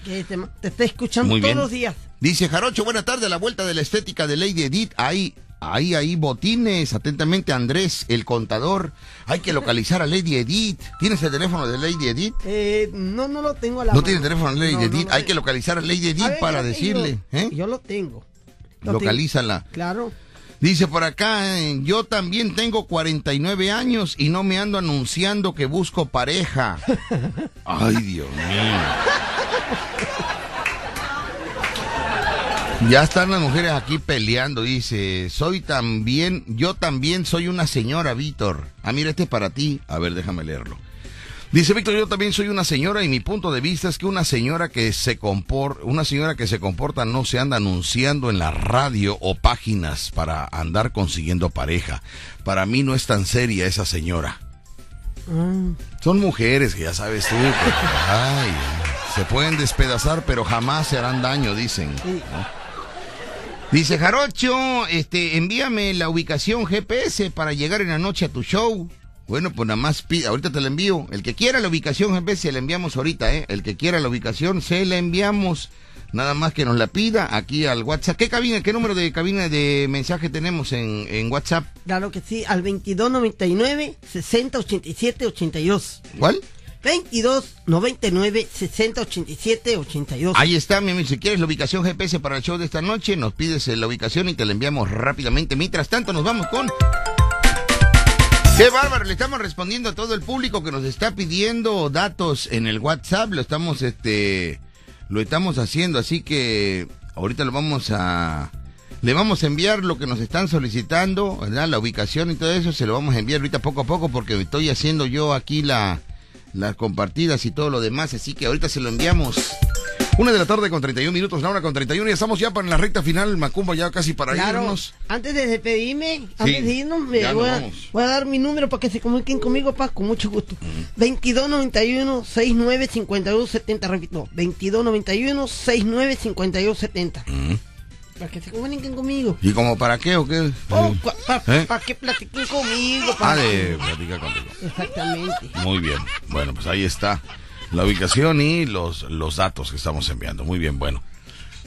que te, te está escuchando Muy todos bien. los días. Dice Jarocho, buena tarde, a la vuelta de la estética de Lady Edith. Ahí, ahí, ahí, botines. Atentamente, Andrés, el contador. Hay que localizar a Lady Edith. ¿Tienes el teléfono de Lady Edith? Eh, no, no lo tengo a la ¿No mano. tiene teléfono de Lady No, no Edith? Hay que localizar a Lady Edith para decirle. Yo, ¿eh? yo lo tengo. Lo Localízala. tengo. Claro. Dice por acá, eh, yo también tengo 49 años y no me ando anunciando que busco pareja. Ay, Dios mío. Ya están las mujeres aquí peleando, dice, soy también, yo también soy una señora, Víctor. Ah, mira, este es para ti. A ver, déjame leerlo. Dice Víctor, yo también soy una señora y mi punto de vista es que una señora que se compor, una señora que se comporta no se anda anunciando en la radio o páginas para andar consiguiendo pareja. Para mí no es tan seria esa señora. Ah, Son mujeres que ya sabes tú, ay, se pueden despedazar pero jamás se harán daño, dicen. Dice Jarocho, este, envíame la ubicación GPS para llegar en la noche a tu show. Bueno, pues nada más pide, ahorita te la envío. El que quiera la ubicación GPS se la enviamos ahorita, ¿eh? El que quiera la ubicación se la enviamos. Nada más que nos la pida aquí al WhatsApp. ¿Qué cabina, qué número de cabina de mensaje tenemos en, en WhatsApp? Claro que sí, al 2299 6087 82. ¿Cuál? 22 99 60 87 82. Ahí está, mi amigo. Si quieres la ubicación GPS para el show de esta noche, nos pides eh, la ubicación y te la enviamos rápidamente. Mientras tanto, nos vamos con. Qué bárbaro, le estamos respondiendo a todo el público que nos está pidiendo datos en el WhatsApp, lo estamos este lo estamos haciendo, así que ahorita lo vamos a le vamos a enviar lo que nos están solicitando, ¿verdad? La ubicación y todo eso se lo vamos a enviar ahorita poco a poco porque estoy haciendo yo aquí la las compartidas y todo lo demás, así que ahorita se lo enviamos. Una de la tarde con 31 minutos, la hora con 31 y estamos ya para la recta final, Macumba, ya casi para Claro, irnos. antes de despedirme, antes de irnos, me ya voy, a, vamos. voy a dar mi número para que se comuniquen conmigo, pa, con mucho gusto. 2291 69 52 70, repito, 2291 69 52 70. Para que se comuniquen conmigo. ¿Y como para qué o qué? Oh, para ¿Eh? que platiquen conmigo. pa. Ah, de platicar contigo. Exactamente. Muy bien. Bueno, pues ahí está la ubicación y los, los datos que estamos enviando. Muy bien, bueno.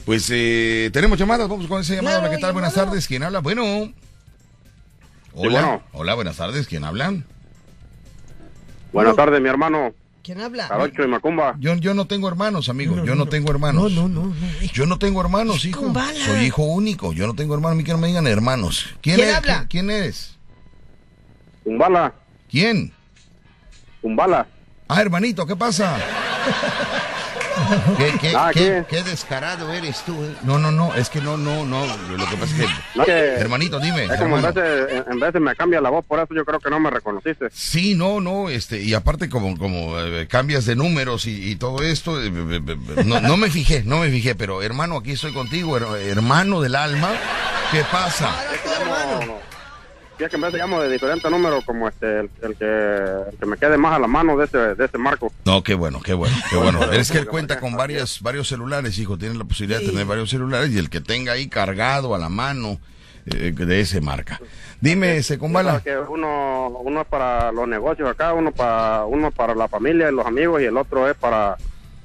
Pues eh, tenemos llamadas, vamos con esa llamada. Hola, ¿qué tal? Buenas tardes, ¿quién habla? Bueno. Hola. bueno. Hola, buenas tardes, ¿quién hablan? Buenas tardes, mi hermano. ¿Quién habla? Jarocho y Macumba. Yo, yo no tengo hermanos, amigo. yo no, tengo hermanos. No, no, no. Yo no tengo hermanos, hijo. Kumbala. Soy hijo único. Yo no tengo hermanos. A mí que no me digan hermanos. ¿Quién, ¿Quién es- habla? ¿Quién, quién eres? Kumbala. ¿Quién? Kumbala. Ah, hermanito, ¿qué pasa? ¿Qué, qué, Ah, qué- ¿qué? qué descarado eres tú, eh. No, no, no, es que no, no, no. Lo que pasa es que. No, que- Hermanito, dime. Es como en hermano. veces, en- veces me cambia la voz, por eso yo creo que no me reconociste. Sí, no, no, este, y aparte como, como eh, cambias de números y, y todo esto, eh, no, no me fijé, no me fijé, pero hermano, aquí estoy contigo, her- hermano del alma, ¿qué pasa? Es que es que en vez de llamo de diferente número, como este, el, el que, el que me quede más a la mano de ese, de ese marco. No, qué bueno, qué bueno, qué bueno. Es que él cuenta con varias, varios celulares, hijo, tiene la posibilidad de tener varios celulares y el que tenga ahí cargado a la mano eh, de ese marca. Dime, Secumbala. Que uno, uno es para los negocios acá, uno para, uno para la familia y los amigos, y el otro es para,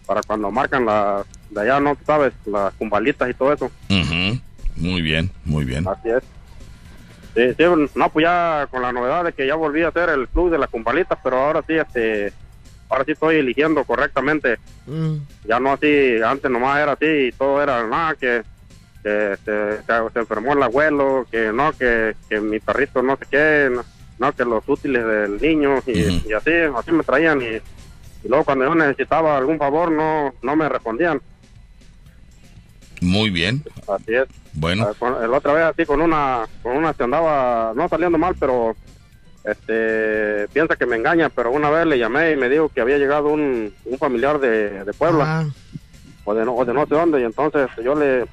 para cuando marcan las, de allá, no sabes, las cumbalitas y todo eso. Ujú, Muy bien, muy bien. Así es. Sí, sí, no, pues ya con la novedad de que ya volví a hacer el club de las cumbalitas, pero ahora sí, este, ahora sí estoy eligiendo correctamente. Mm. Ya no así, antes nomás era así y todo era nada, que, que se, enfermó el abuelo, que no, que, que mi perrito no sé qué, no, no, que los útiles del niño y así, así me traían y, y luego cuando yo necesitaba algún favor no, no me respondían. Muy bien. Así es. Bueno. Ah, la otra vez así con una con una que andaba no saliendo mal pero este piensa que me engaña pero una vez le llamé y me dijo que había llegado un, un familiar de, de Puebla Ah, o de no o de no sé dónde y entonces yo le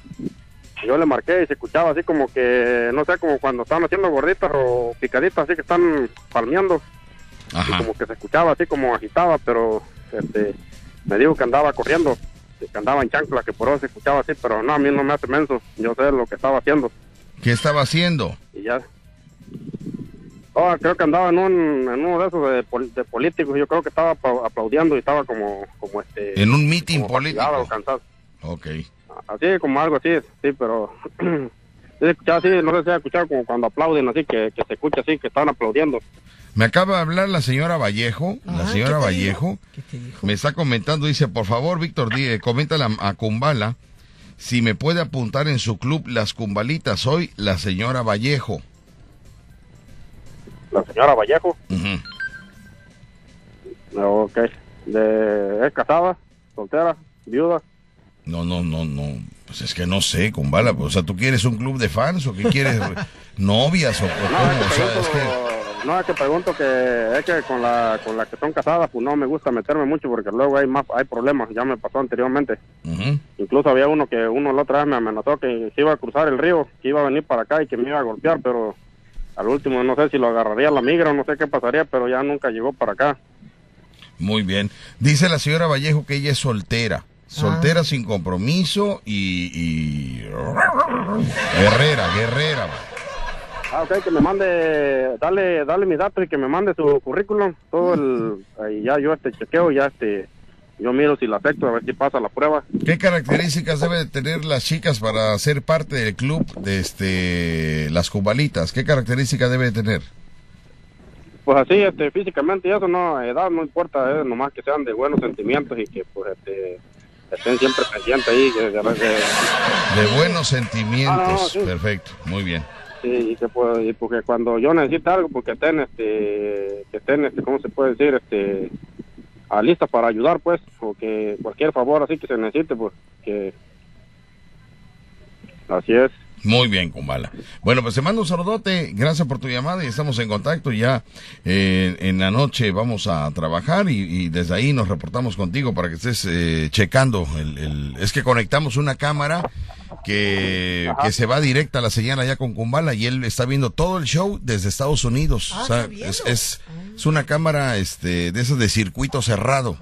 yo le marqué y se escuchaba así como que no sé como cuando están haciendo gorditas o picaditas así que están palmeando y Ajá. como que se escuchaba así como agitaba pero este me dijo que andaba corriendo que andaba en chancla que por eso se escuchaba así pero no a mí no me hace menso yo sé lo que estaba haciendo ¿Qué estaba haciendo? y ya. Oh, creo que andaba en, un, en uno de esos de, pol- de políticos. Yo creo que estaba apla- aplaudiendo y estaba como, como este. En un meeting político. cansado. Ok. Así como algo así, sí, pero. escuchaba así, no sé si ha escuchado como cuando aplauden, así que, que se escucha así, que están aplaudiendo. Me acaba de hablar la señora Vallejo, la Ajá, señora ¿qué te Vallejo, ¿Qué te dijo? me está comentando, dice, por favor, Víctor, coméntale a, a Kumbala si me puede apuntar en su club Las Cumbalitas. Soy la señora Vallejo. La señora Vallejo, ok. De, es casada, soltera, viuda. No, no, no, no. Pues es que no sé, Kumbala. pues, O sea, ¿tú quieres un club de fans o qué quieres? ¿Novias o, o No, cómo? es O que sea, pregunto, es que... no, es que pregunto que es que con la con la que son casadas, pues no me gusta meterme mucho porque luego hay más hay problemas. Ya me pasó anteriormente. Ujú. Incluso había uno que uno la otra vez me amenazó que se iba a cruzar el río, que iba a venir para acá y que me iba a golpear, pero al último no sé si lo agarraría la migra o no sé qué pasaría, pero ya nunca llegó para acá. Muy bien. Dice la señora Vallejo que ella es soltera. Soltera sin compromiso y, y... Guerrera, guerrera. Ah, ok, que me mande, dale, dale mis datos y que me mande su currículum, todo el, ahí ya yo este chequeo, ya este, yo miro si la acepto, a ver si pasa la prueba. ¿Qué características deben tener las chicas para ser parte del club de este las cubalitas? ¿Qué características debe tener? Pues así, este, físicamente y eso no, edad no importa, nomás que sean de buenos sentimientos y que pues este, estén siempre pendientes ahí. Que, que- que- De buenos sentimientos. Ah, no, sí. Perfecto, muy bien. Sí, y que pues, y porque cuando yo necesite algo, porque estén, este, que estén, este, ¿cómo se puede decir? Este, a lista para ayudar, pues, o que cualquier favor así que se necesite, pues, que... Así es. Muy bien, Kumbala. Bueno, pues te mando un saludote. Gracias por tu llamada y estamos en contacto. Ya eh, en la noche vamos a trabajar y, y desde ahí nos reportamos contigo para que estés eh, checando. El, el- Es que conectamos una cámara que, que se va directa a la señal allá con Kumbala y él está viendo todo el show desde Estados Unidos. Ah, o sea, es, es, es una cámara este, de esas de circuito cerrado.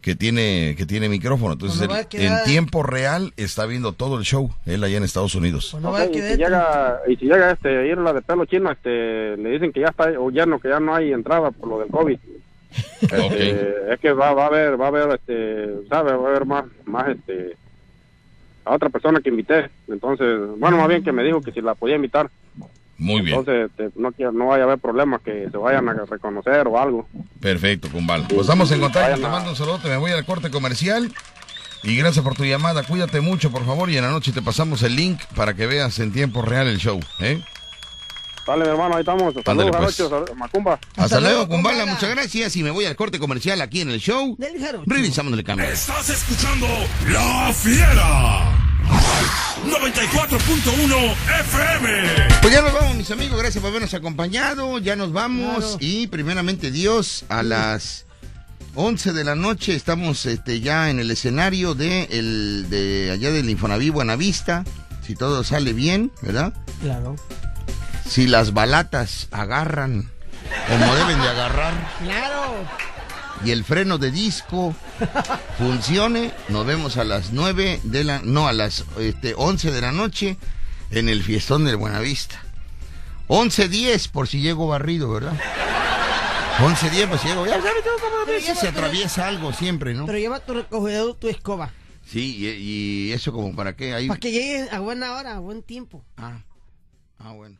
Que tiene, que tiene micrófono. Entonces, Pues va él, quedar- en tiempo real está viendo todo el show, él allá en Estados Unidos. Pues no Ok, vaya a y, quedar si llega, y si llega este, a ir la de pelo chino, este, le dicen que ya está, o ya no, que ya no hay entrada por lo del COVID. Este, es que va, va a haber, va a haber, este, sabe, va a haber más, más, este, a otra persona que invité. Entonces, bueno, más bien que me dijo que si la podía invitar. Muy bien. Entonces, este, no, quiero- no vaya a haber problemas que se vayan a reconocer o algo. Perfecto, Kumbala. Pues estamos en contacto. Vayan Te a- mando un saludo. Me voy al corte comercial. Y gracias por tu llamada. Cuídate mucho, por favor. Y en la noche te pasamos el link para que veas en tiempo real el show. ¿eh? Dale, mi hermano, ahí estamos. Saludos, pues. Saludos, Macumba. Hasta, luego, Kumbala, Kumbala. muchas gracias. Y me voy al corte comercial aquí en el show. Del cambio. Estás escuchando La Fiera. 94.1 FM. Pues ya nos vamos, mis amigos. Gracias por habernos acompañado. Ya nos vamos. Y primeramente, Dios, a las 11 de la noche estamos este, ya en el escenario de, el, de allá del Infonaví Buenavista. Si todo sale bien, ¿verdad? Claro. Si las balatas agarran como deben de agarrar Claro. Y el freno de disco funcione, nos vemos a las 9 de la... No, a las este, 11 de la noche en el fiestón del Buenavista. 11.10 por si llego barrido, ¿verdad? 11.10 por si llego... Ya sabes cómo se atraviesa algo siempre, ¿no? Pero lleva tu recogedor, tu escoba. Sí, y, y eso como para qué... Ahí... Para que llegue a buena hora, a buen tiempo. Ah, ah, bueno.